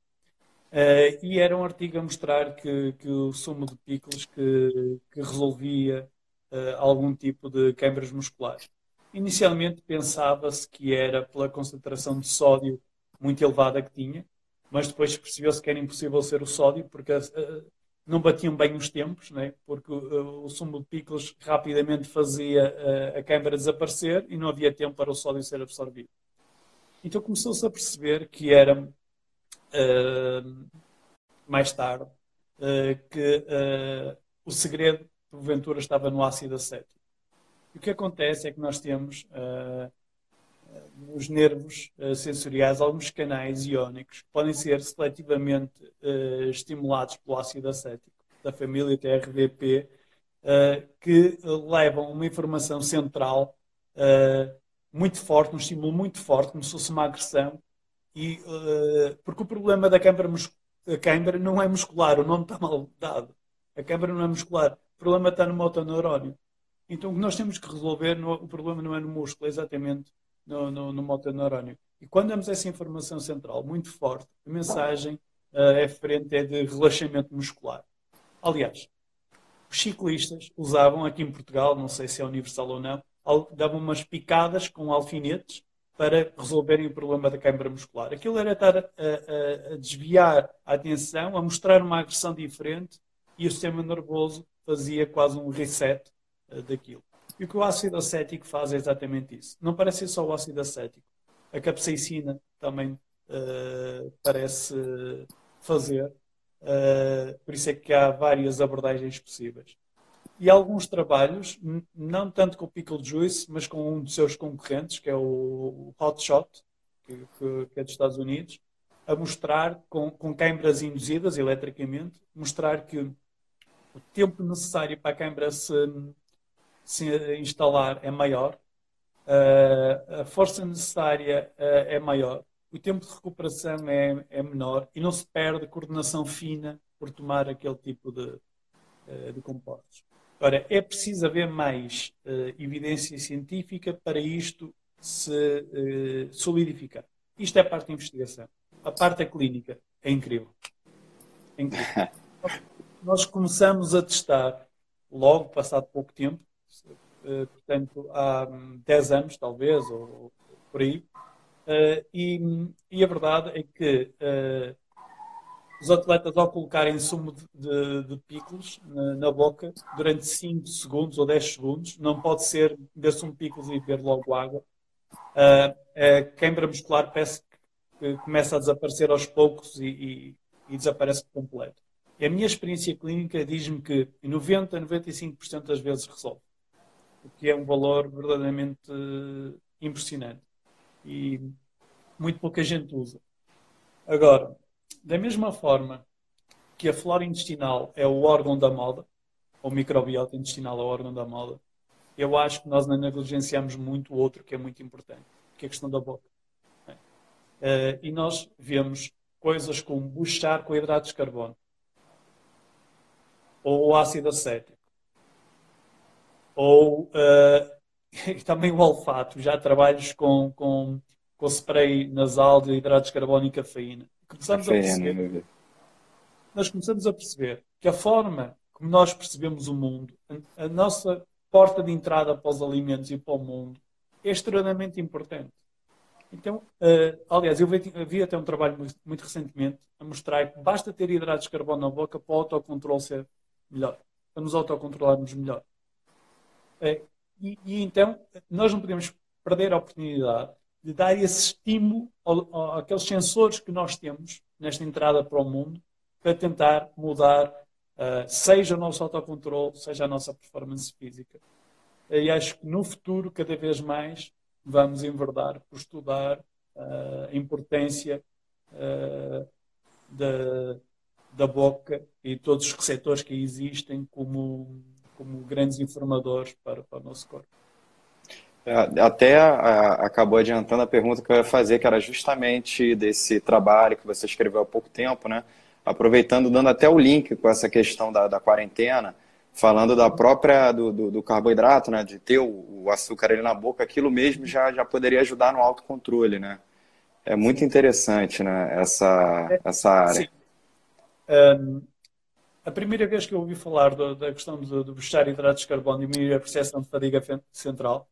Uh, e era um artigo a mostrar que, que o sumo de picles que, que resolvia uh, algum tipo de queimbras musculares. Inicialmente pensava-se que era pela concentração de sódio muito elevada que tinha, mas depois percebeu-se que era impossível ser o sódio, porque uh, não batiam bem os tempos, né? porque uh, o sumo de picles rapidamente fazia uh, a câmara desaparecer e não havia tempo para o sódio ser absorvido. Então começou-se a perceber que era, mais tarde, que o segredo, porventura, estava no ácido acético. E o que acontece é que nós temos nos nervos uh, sensoriais alguns canais iónicos que podem ser seletivamente uh, estimulados pelo ácido acético da família TRVP, uh, que levam uma informação central muito forte, um estímulo muito forte, como se fosse uma agressão, e, porque o problema da câmara, a câmara não é muscular, o nome está mal dado. A câmara não é muscular, o problema está no motoneurónio. Então o que nós temos que resolver, no, o problema não é no músculo, é exatamente no, no, no motoneurónio. E quando damos essa informação central muito forte, a mensagem uh, é frente é de relaxamento muscular. Aliás, os ciclistas usavam aqui em Portugal, não sei se é universal ou não, davam umas picadas com alfinetes para resolverem o problema da câmara muscular. Aquilo era estar a, a, a, desviar a atenção, a mostrar uma agressão diferente e o sistema nervoso fazia quase um reset uh, daquilo. E o que o ácido acético faz é exatamente isso. Não parece só o ácido acético. A capsaicina também uh, parece fazer. Uh, por isso é que há várias abordagens possíveis. E alguns trabalhos, não tanto com o Pickle Juice, mas com um dos seus concorrentes, que é o Hotshot, que, que é dos Estados Unidos, a mostrar, com, com câimbras induzidas eletricamente, mostrar que o tempo necessário para a câimbra se se instalar é maior, uh, a força necessária uh, é maior, o tempo de recuperação é, é, menor e não se perde coordenação fina por tomar aquele tipo de, uh, de compostos. Ora, é preciso haver mais evidência científica para isto se solidificar. Isto é a parte da investigação. A parte da clínica é incrível. É incrível. Nós começamos a testar, logo passado pouco tempo, eh, portanto, há 10 anos, talvez, ou, por aí. Uh, e, e, a verdade é que uh, os atletas, ao colocarem sumo de, de, picos na, na, boca, durante 5 segundos ou 10 segundos, não pode ser beber sumo de picos e beber logo água. Uh, a queimbra muscular parece que começa a desaparecer aos poucos e, e, e desaparece por completo. E a minha experiência clínica diz-me que 90 a 95% das vezes resolve o que é um valor verdadeiramente impressionante e muito pouca gente usa. Agora, da mesma forma que a flora intestinal é o órgão da moda, ou microbiota intestinal é o órgão da moda, eu acho que nós não negligenciamos muito o outro que é muito importante, que é a questão da boca. Uh, e nós vemos coisas como buchar com hidratos de carbono ou o ácido acético ou uh, também o olfato, já trabalhos com, com, com spray nasal de hidratos de carbono e cafeína. Começamos a perceber, nós começamos a perceber que a forma como nós percebemos o mundo, a nossa porta de entrada para os alimentos e para o mundo, é extremamente importante. Então, uh, aliás, eu vi, vi, até um trabalho muito, muito, recentemente a mostrar que basta ter hidratos de carbono na boca para o autocontrole ser melhor, para nos autocontrolarmos melhor. É, e, e, então nós não podemos perder a oportunidade de dar esse estímulo ao, àqueles sensores que nós temos nesta entrada para o mundo para tentar mudar, uh, seja o nosso autocontrole, seja a nossa performance física. E acho que no futuro, cada vez mais, vamos enverdar por estudar uh, a importância uh, da, da boca e todos os receptores que existem como como grandes informadores para, para o nosso corpo. É, até acabou adiantando a pergunta que eu ia fazer, que era justamente desse trabalho que você escreveu há pouco tempo, né? aproveitando, dando até o link com essa questão da, da quarentena, falando da própria do, do, do, carboidrato, né, de ter o, o, açúcar ali na boca, aquilo mesmo já, já poderia ajudar no autocontrole, né? É muito interessante, né, essa, essa área. Sim. Um, a primeira vez que eu ouvi falar do, da questão de, de buscar hidratos de carbono diminuir a percepção de fadiga central,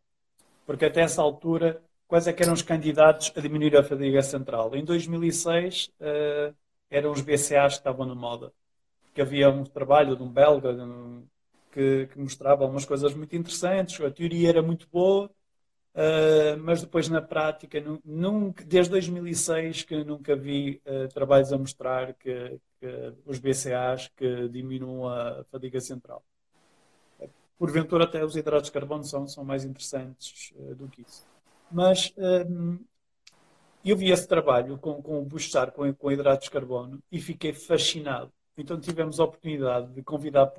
porque até essa altura, quais é que eram os candidatos a diminuir a fadiga central? Em 2006, uh, eram os BCAs que estavam na moda. Porque havia um trabalho de um belga um, que, que, mostrava umas coisas muito interessantes, a teoria era muito boa, uh, mas depois na prática, nunca, desde 2006 que nunca vi uh, trabalhos a mostrar que, que, os BCAs que diminuam a fadiga central. Porventura até os hidratos de carbono são, são mais interessantes uh, do que isso. Mas eu vi esse trabalho com, com o Buchar, com, com hidratos de carbono, e fiquei fascinado. Então tivemos a oportunidade de convidar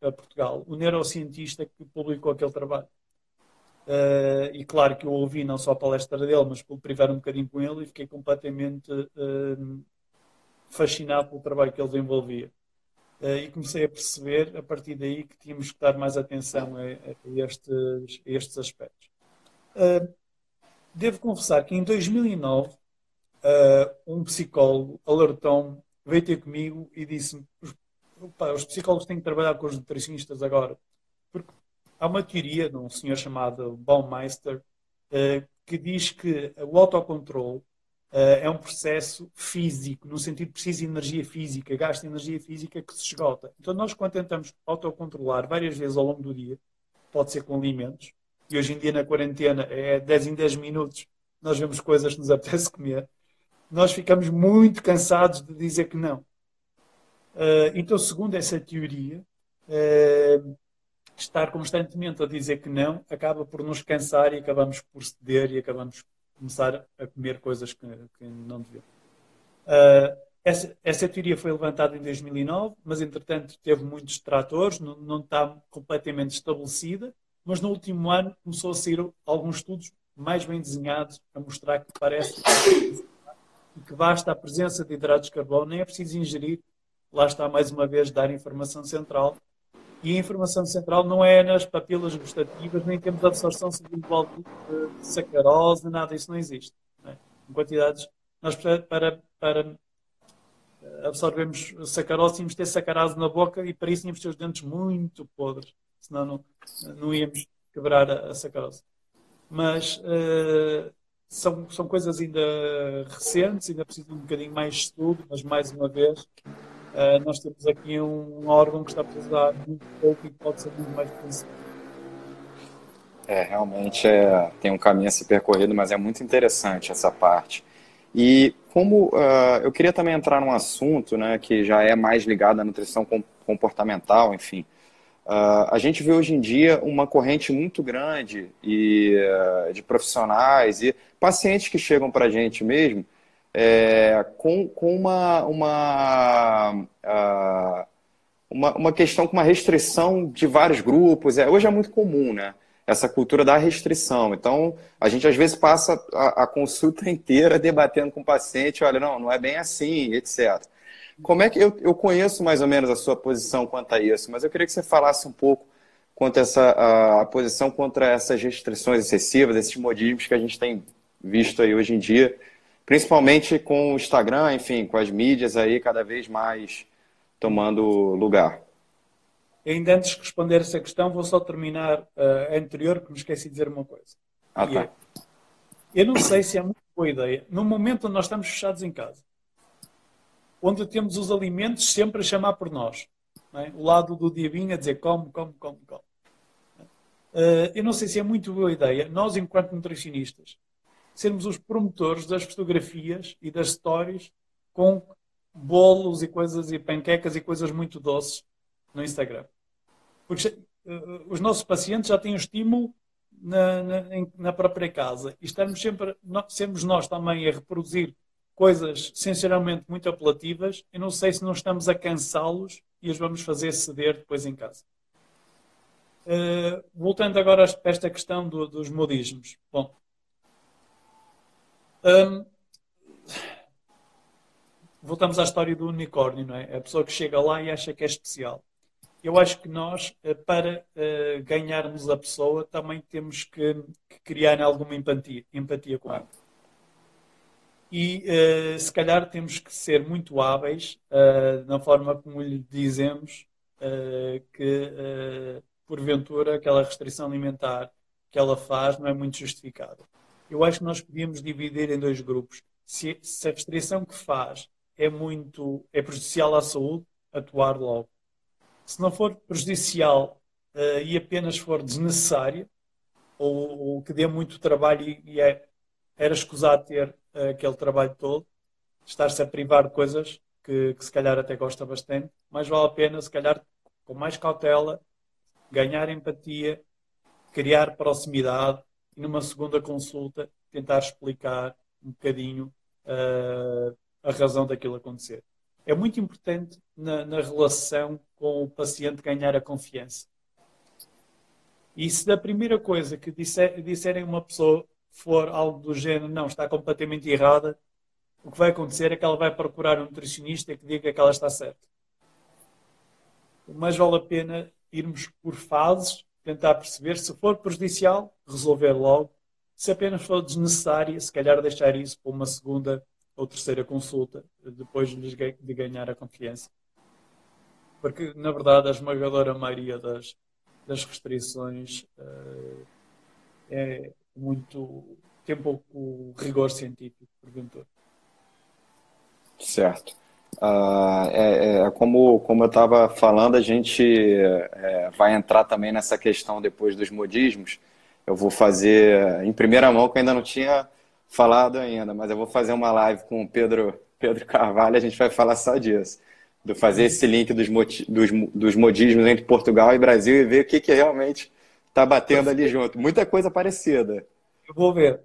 a Portugal o neurocientista que publicou aquele trabalho. Uh, e claro que eu ouvi não só a palestra dele, mas por privar um bocadinho com ele e fiquei completamente uh, fascinado pelo trabalho que ele desenvolvia. Uh, e comecei a perceber, a partir daí, que tínhamos que dar mais atenção a, a, estes, a estes, aspectos. Devo confessar que em 2009 uh, eh, um psicólogo alertou-me, veio ter comigo e disse-me os psicólogos têm que trabalhar com os nutricionistas agora. Porque há uma teoria de um senhor chamado Baumeister que diz que o autocontrole é um processo físico, no sentido precisa de energia física, gasta energia física que se esgota. Então nós quando tentamos autocontrolar várias vezes ao longo do dia, pode ser com alimentos, e hoje em dia na quarentena é 10 em 10 minutos, nós vemos coisas que nos apetece comer, nós ficamos muito cansados de dizer que não. Uh, então, segundo essa teoria, uh, estar constantemente a dizer que não acaba por nos cansar e acabamos por ceder e acabamos começar a comer coisas que, que não devemos. Uh, essa, essa, teoria foi levantada em 2009, mas entretanto teve muitos detratores, não, não está completamente estabelecida mas no último ano começou a sair alguns estudos mais bem desenhados a mostrar que parece que basta a presença de hidratos de carbono, nem é preciso ingerir, lá está mais uma vez dar informação central. E a informação central não é nas papilas gustativas, nem temos absorção individual de sacarose, nada, isso não existe. Não é? Em quantidades, nós para, para absorvermos sacarose tínhamos de ter sacarose na boca e para isso tínhamos de ter os dentes muito podres senão não, não íamos quebrar a, a sacarose. Mas uh, são, são coisas ainda recentes, ainda precisam de um bocadinho mais de estudo, mas mais uma vez uh, nós temos aqui um, um, órgão que está a precisar muito pouco e pode ser muito mais conhecido. É, realmente é, tem um caminho a ser percorrido, mas é muito interessante essa parte. E como uh, eu queria também entrar num assunto né, que já é mais ligado à nutrição comportamental, enfim, Uh, a gente vê hoje em dia uma corrente muito grande e, uh, de profissionais e pacientes que chegam para a gente mesmo é, com, com uma, uma, uh, uma, uma, questão, com uma restrição de vários grupos. É, hoje é muito comum, né? Essa cultura da restrição. Então, a gente às vezes passa a, a consulta inteira debatendo com o paciente, olha, não, não é bem assim, etc. Como é que eu, eu conheço mais ou menos a sua posição quanto a isso, mas eu queria que você falasse um pouco quanto a essa a, a posição contra essas restrições excessivas, esses modismos que a gente tem visto aí hoje em dia, principalmente com o Instagram, enfim, com as mídias aí cada vez mais tomando lugar. Ainda antes de responder essa questão, vou só terminar uh, a anterior, que me esqueci de dizer uma coisa. Ah, tá. É, eu não sei se é muito boa ideia, no momento onde nós estamos fechados em casa, onde temos os alimentos sempre a chamar por nós. É? O lado do diabinho a dizer come, come, come, come. Uh, eu não sei se é muito boa ideia, nós, enquanto nutricionistas, sermos os promotores das fotografias e das stories com bolos e coisas e panquecas e coisas muito doces no Instagram. Porque uh, os nossos pacientes já têm o estímulo na, na, na própria casa e estamos sempre, nós, sermos nós também a reproduzir coisas sinceramente muito apelativas. Eu não sei se não estamos a cansá-los e os vamos fazer ceder depois em casa. Uh, voltando agora para esta questão do, dos modismos. Bom, um, voltamos à história do unicórnio, não é? A pessoa que chega lá e acha que é especial. Eu acho que nós, eh, para uh, ganharmos a pessoa, também temos que, que criar alguma empatia, empatia com ela. E uh, se calhar temos que ser muito hábeis uh, na forma como lhe dizemos que, porventura, aquela restrição alimentar que ela faz não é muito justificada. Eu acho que nós podíamos dividir em dois grupos. Se, se a restrição que faz é muito é prejudicial à saúde, atuar logo. Se não for prejudicial uh, e apenas for desnecessária, ou, ou, que dê muito trabalho e, e é, era escusado ter uh, aquele trabalho todo, estar-se a privar de coisas que, que, se calhar até gosta bastante, mas vale a pena, se calhar, com mais cautela, ganhar empatia, criar proximidade e numa segunda consulta tentar explicar um bocadinho uh, a razão daquilo acontecer. É muito importante na, na relação com o paciente ganhar a confiança. E se da primeira coisa que disser, disserem uma pessoa for algo do género, não, está completamente errada, o que vai acontecer é que ela vai procurar um nutricionista que diga que ela está certa. Mas vale a pena irmos por fases, tentar perceber se for prejudicial, resolver logo. Se apenas for desnecessária, se calhar deixar isso para uma segunda ou terceira consulta, depois de ganhar a confiança. Porque, na verdade, a esmagadora maioria das, das restrições uh, é muito. tem pouco rigor científico, porventura. Certo. Uh, é, é, como, como eu estava falando, a gente é, vai entrar também nessa questão depois dos modismos. Eu vou fazer em primeira mão, que eu ainda não tinha falado ainda, mas eu vou fazer uma live com o Pedro, Pedro Carvalho, a gente vai falar só disso. Do fazer esse link dos, dos, dos modismos entre Portugal e Brasil e ver o que, que realmente está batendo ali junto. Muita coisa parecida. Eu vou ver.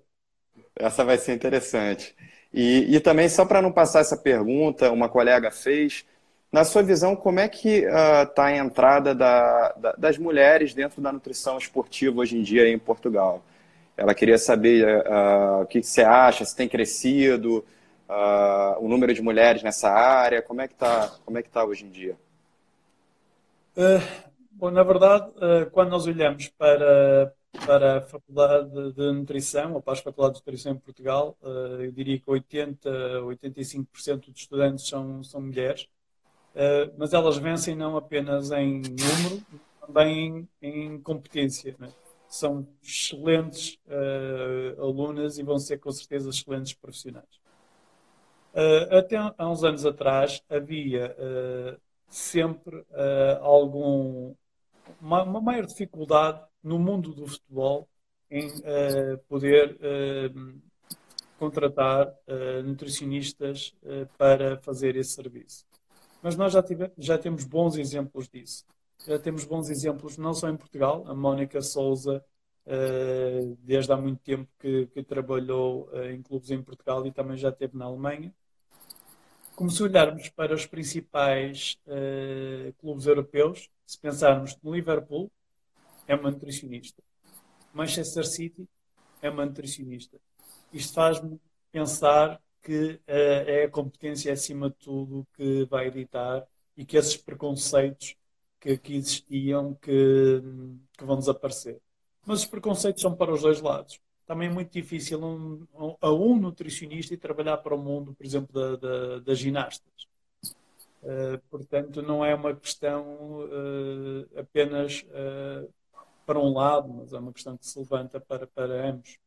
Essa vai ser interessante. E, e também, só para não passar essa pergunta, uma colega fez. Na sua visão, como é que está uh, a entrada da, da, das mulheres dentro da nutrição esportiva hoje em dia em Portugal? Ela queria saber uh, o que, você acha, se tem crescido uh, o número de mulheres nessa área, como é que está é que tá hoje em dia? Uh, bom, na verdade, quando nós olhamos para, para a Faculdade de Nutrição, ou para as Faculdades de Nutrição em Portugal, eu diria que 80, 85% dos estudantes são, são mulheres, mas elas vencem não apenas em número, também em, competência. Né? são excelentes uh, alunas e vão ser com certeza excelentes profissionais. Até há uns anos atrás havia sempre algum uma, maior dificuldade no mundo do futebol em poder contratar nutricionistas para fazer esse serviço. Mas nós já, tive, já temos bons exemplos disso. Já temos bons exemplos, não só em Portugal. A Mónica Souza, uh, desde há muito tempo que, que trabalhou uh, em clubes em Portugal e também já esteve na Alemanha. Como se olharmos para os principais uh, clubes europeus, se pensarmos no Liverpool, é uma nutricionista. Manchester City é uma nutricionista. Isto faz-me pensar que é a competência acima de tudo que vai editar e que esses preconceitos que, que existiam que, que vão desaparecer. Mas os preconceitos são para os dois lados. Também é muito difícil um, um, a um nutricionista e trabalhar para o mundo, por exemplo, da, da, das ginastas. Uh, portanto, não é uma questão uh, apenas uh, para um lado, mas é uma questão que se levanta para, para ambos.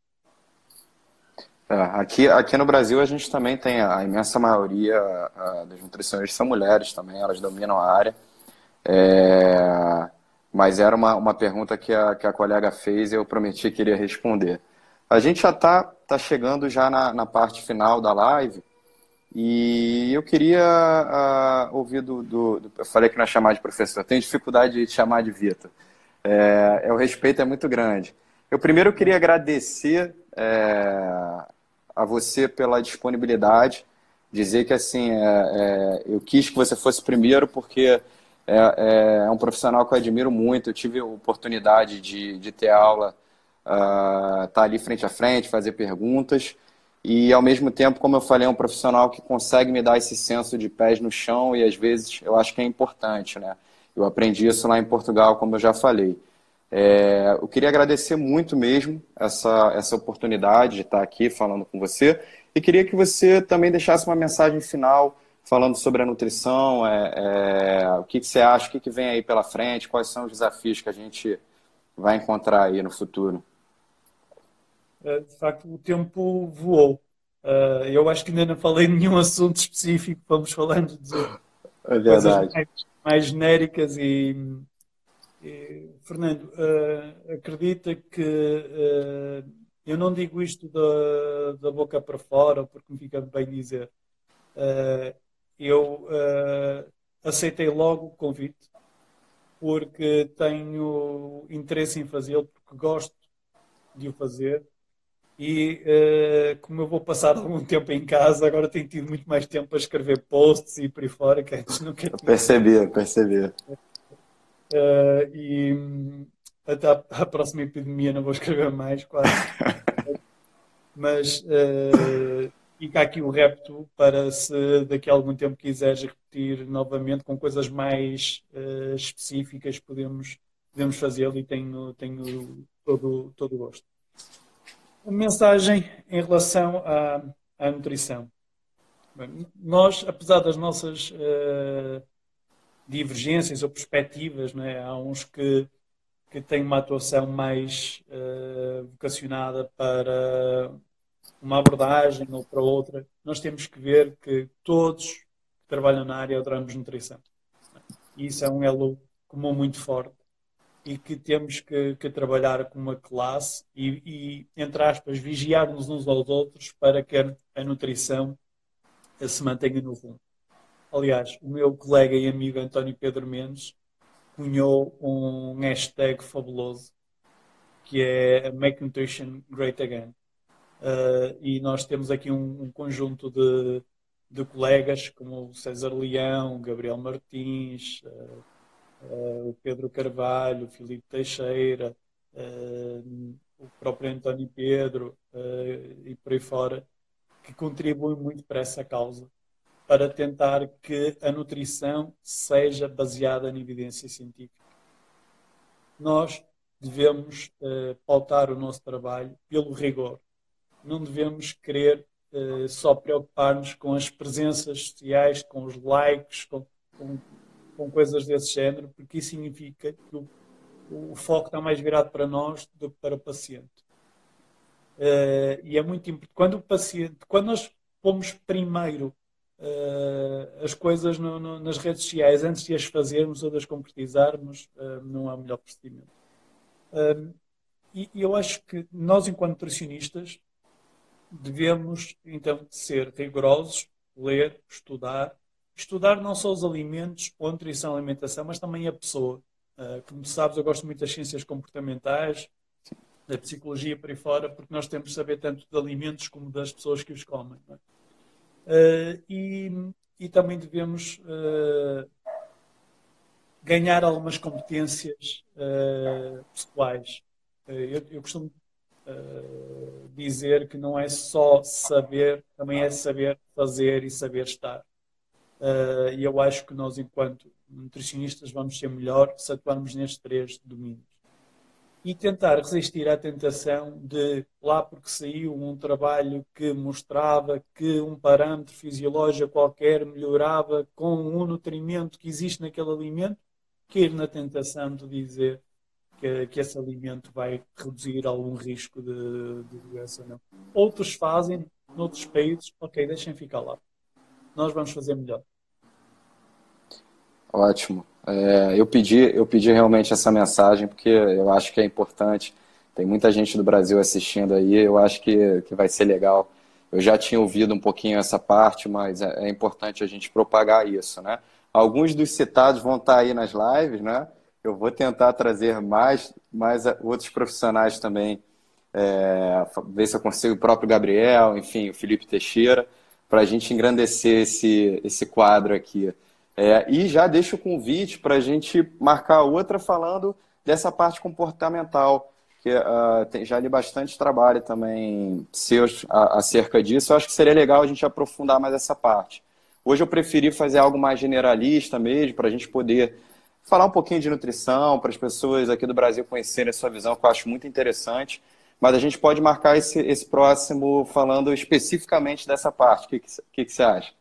É, aqui, aqui no Brasil a gente também tem a imensa maioria das nutricionistas são mulheres também, elas dominam a área. É, mas era uma, uma pergunta que a, que a colega fez e eu prometi que iria responder. A gente já está tá chegando já na, na parte final da live e eu queria uh, ouvir do, do, do, Eu falei que não é chamar de professor, tenho dificuldade de chamar de Vitor. É, é, o respeito é muito grande. Eu primeiro queria agradecer é, a você pela disponibilidade, dizer que assim, é, é eu quis que você fosse primeiro porque é, é um profissional que eu admiro muito. Eu tive a oportunidade de, de ter aula, uh, estar tá ali frente a frente, fazer perguntas. e ao mesmo tempo, como eu falei, é um profissional que consegue me dar esse senso de pés no chão e às vezes eu acho que é importante, né? Eu aprendi isso lá em Portugal, como eu já falei. É, eu queria agradecer muito mesmo essa, essa oportunidade de estar aqui falando com você e queria que você também deixasse uma mensagem final falando sobre a nutrição, é, é, o que, que, você acha, o que, que vem aí pela frente, quais são os desafios que a gente vai encontrar aí no futuro. É, de facto, o tempo voou. Uh, eu acho que ainda não falei nenhum assunto específico, vamos falando de é coisas mais, mais genéricas e, e Fernando, uh, acredita que uh, eu não digo isto da, da boca para fora, porque me fica bem dizer. eu aceitei logo o convite, porque tenho interesse em fazê-lo, porque gosto de o fazer e uh, como eu vou passar algum tempo em casa, agora tenho tido muito mais tempo para escrever posts e por aí fora, que antes nunca tinha. Percebi, percebi. Uh, e até a, próxima epidemia não vou escrever mais, quase. Mas uh, fica aqui o repto para se daqui a algum tempo quiseres repetir novamente com coisas mais uh, específicas, podemos, podemos fazê-lo e tenho, tenho todo, todo o gosto. Mensagem em relação à, à nutrição. Bem, nós, apesar das nossas uh, divergências ou perspectivas, né, há uns que, que têm uma atuação mais uh, vocacionada para uma abordagem ou para outra, nós temos que ver que todos que trabalham na área adoramos nutrição. E isso é um elo comum muito forte e que temos que, que trabalhar com uma classe e, e, entre aspas, vigiar-nos uns aos outros para que a, nutrição se mantenha no rumo. Aliás, o meu colega e amigo António Pedro Mendes cunhou um hashtag fabuloso que é Make Nutrition Great Again. Uh, e nós temos aqui um, um conjunto de, de, colegas como o César Leão, Gabriel Martins, uh, o Pedro Carvalho, o Filipe Teixeira, uh, o próprio António Pedro uh, e por aí fora, que contribuem muito para essa causa, para tentar que a nutrição seja baseada em evidência científica. Nós devemos pautar o nosso trabalho pelo rigor. Não devemos querer só preocupar-nos com as presenças sociais, com os likes, com, com com coisas desse género, porque isso significa que o, o foco está mais virado para nós do que para o paciente. Uh, e é muito importante. Quando o paciente, quando nós pomos primeiro uh, as coisas no, no, nas redes sociais antes de as fazermos ou de as concretizarmos, uh, não é o melhor procedimento. e eu acho que nós, enquanto nutricionistas, devemos então ser rigorosos, ler, estudar, estudar não só os alimentos, ou a nutrição, a alimentação, mas também a pessoa. Uh, como sabes, eu gosto muito das ciências comportamentais, da psicologia por aí fora, porque nós temos de saber tanto de alimentos como das pessoas que os comem. É? Uh, e, e, também devemos uh, ganhar algumas competências pessoais. Eu, eu, costumo dizer que não é só saber, também é saber fazer e saber estar. Uh, e eu acho que nós, enquanto nutricionistas, vamos ser melhor se atuarmos nestes três domínios. E tentar resistir à tentação de, lá porque saiu um trabalho que mostrava que um parâmetro fisiológico qualquer melhorava com um nutrimento que existe naquele alimento, cair na tentação de dizer que, que esse alimento vai reduzir algum risco de, de doença. Não. Outros fazem, noutros países, ok, deixem ficar lá. Nós vamos fazer melhor. Ótimo. É, eu, pedi, eu pedi realmente essa mensagem porque eu acho que é importante. Tem muita gente do Brasil assistindo aí, eu acho que, que vai ser legal. Eu já tinha ouvido um pouquinho essa parte, mas é, é importante a gente propagar isso, né? Alguns dos citados vão estar aí nas lives, né? Eu vou tentar trazer mais, mais outros profissionais também, é, ver se eu consigo o próprio Gabriel, enfim, o Felipe Teixeira, para a gente engrandecer esse, esse quadro aqui. É, e já deixo o convite para a gente marcar outra falando dessa parte comportamental, porque uh, tem, já li bastante trabalho também seus acerca disso. Eu acho que seria legal a gente aprofundar mais essa parte. Hoje eu preferi fazer algo mais generalista mesmo, para a gente poder falar um pouquinho de nutrição, para as pessoas aqui do Brasil conhecerem a sua visão, que eu acho muito interessante. Mas a gente pode marcar esse, esse próximo falando especificamente dessa parte. O que, que, que você acha?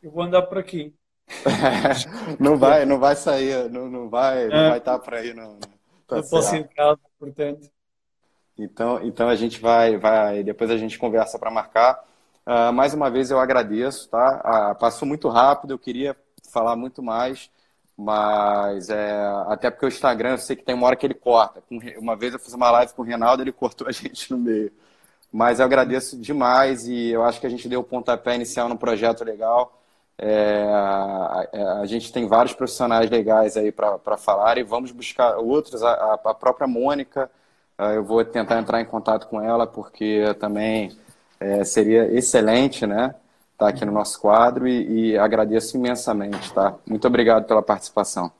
Eu vou andar por aqui. não vai, não vai sair, não, não vai, não é. vai estar por aí, não. Tá eu posso ir em casa, portanto. Então, então a gente vai, vai, depois a gente conversa para marcar. Uh, mais uma vez eu agradeço, tá? Uh, passou muito rápido, eu queria falar muito mais, mas é, até porque o Instagram, eu sei que tem uma hora que ele corta. Uma vez eu fiz uma live com o Reinaldo, ele cortou a gente no meio. Mas eu agradeço demais e eu acho que a gente deu o pontapé inicial no projeto legal. É, a, a, gente tem vários profissionais legais aí para falar e vamos buscar outros. A, a própria Mônica, ah, eu vou tentar entrar em contato com ela porque também é, seria excelente, né? Estar tá aqui no nosso quadro e, e, agradeço imensamente, tá? Muito obrigado pela participação.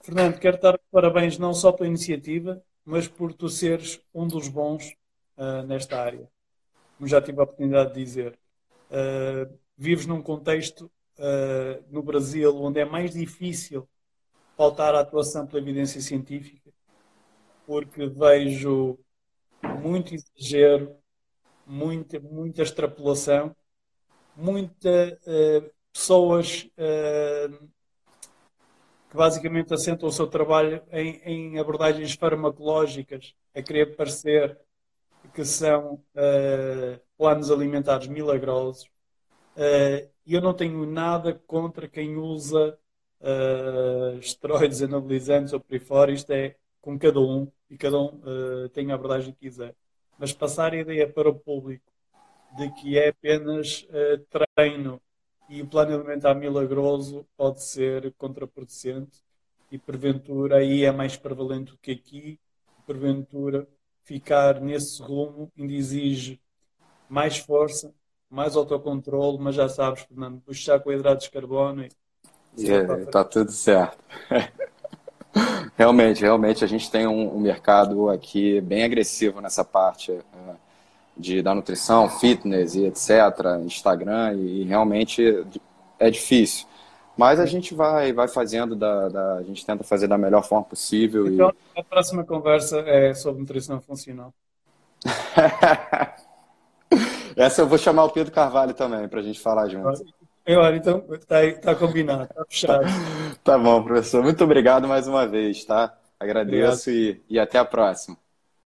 Fernando, quero dar parabéns não só pela iniciativa, mas por tu seres um dos bons uh, nesta área. Como já tive a oportunidade de dizer, uh, vives num contexto uh, no Brasil onde é mais difícil faltar à atuação pela evidência científica, porque vejo muito exagero, muita, muita extrapolação, muitas uh, pessoas uh, que basicamente assentam o seu trabalho em, em, abordagens farmacológicas, a querer parecer que são uh, planos alimentares milagrosos. E eu não tenho nada contra quem usa esteroides anabilizantes ou por aí fora. Isto é com cada um e cada um tem a abordagem que quiser mas passar a ideia para o público de que é apenas uh, treino e o plano alimentar milagroso pode ser contraproducente e porventura aí é mais prevalente do que aqui, porventura ficar nesse rumo ainda exige mais força, mais autocontrole, mas já sabes, Fernando, puxar com hidratos de carbono e está yeah, tudo certo. Realmente, realmente a gente tem um, um, mercado aqui bem agressivo nessa parte uh, de, da nutrição, fitness e etc., Instagram, e, e, realmente é difícil. Mas a gente vai, vai fazendo, da, da, a gente tenta fazer da melhor forma possível. Então, e... a próxima conversa é sobre nutrição funcional. Essa eu vou chamar o Pedro Carvalho também, para a gente falar junto. Olha, então tá, tá combinado, tá fechado. tá bom, professor. Muito obrigado mais uma vez, tá? Agradeço e, e até a próxima.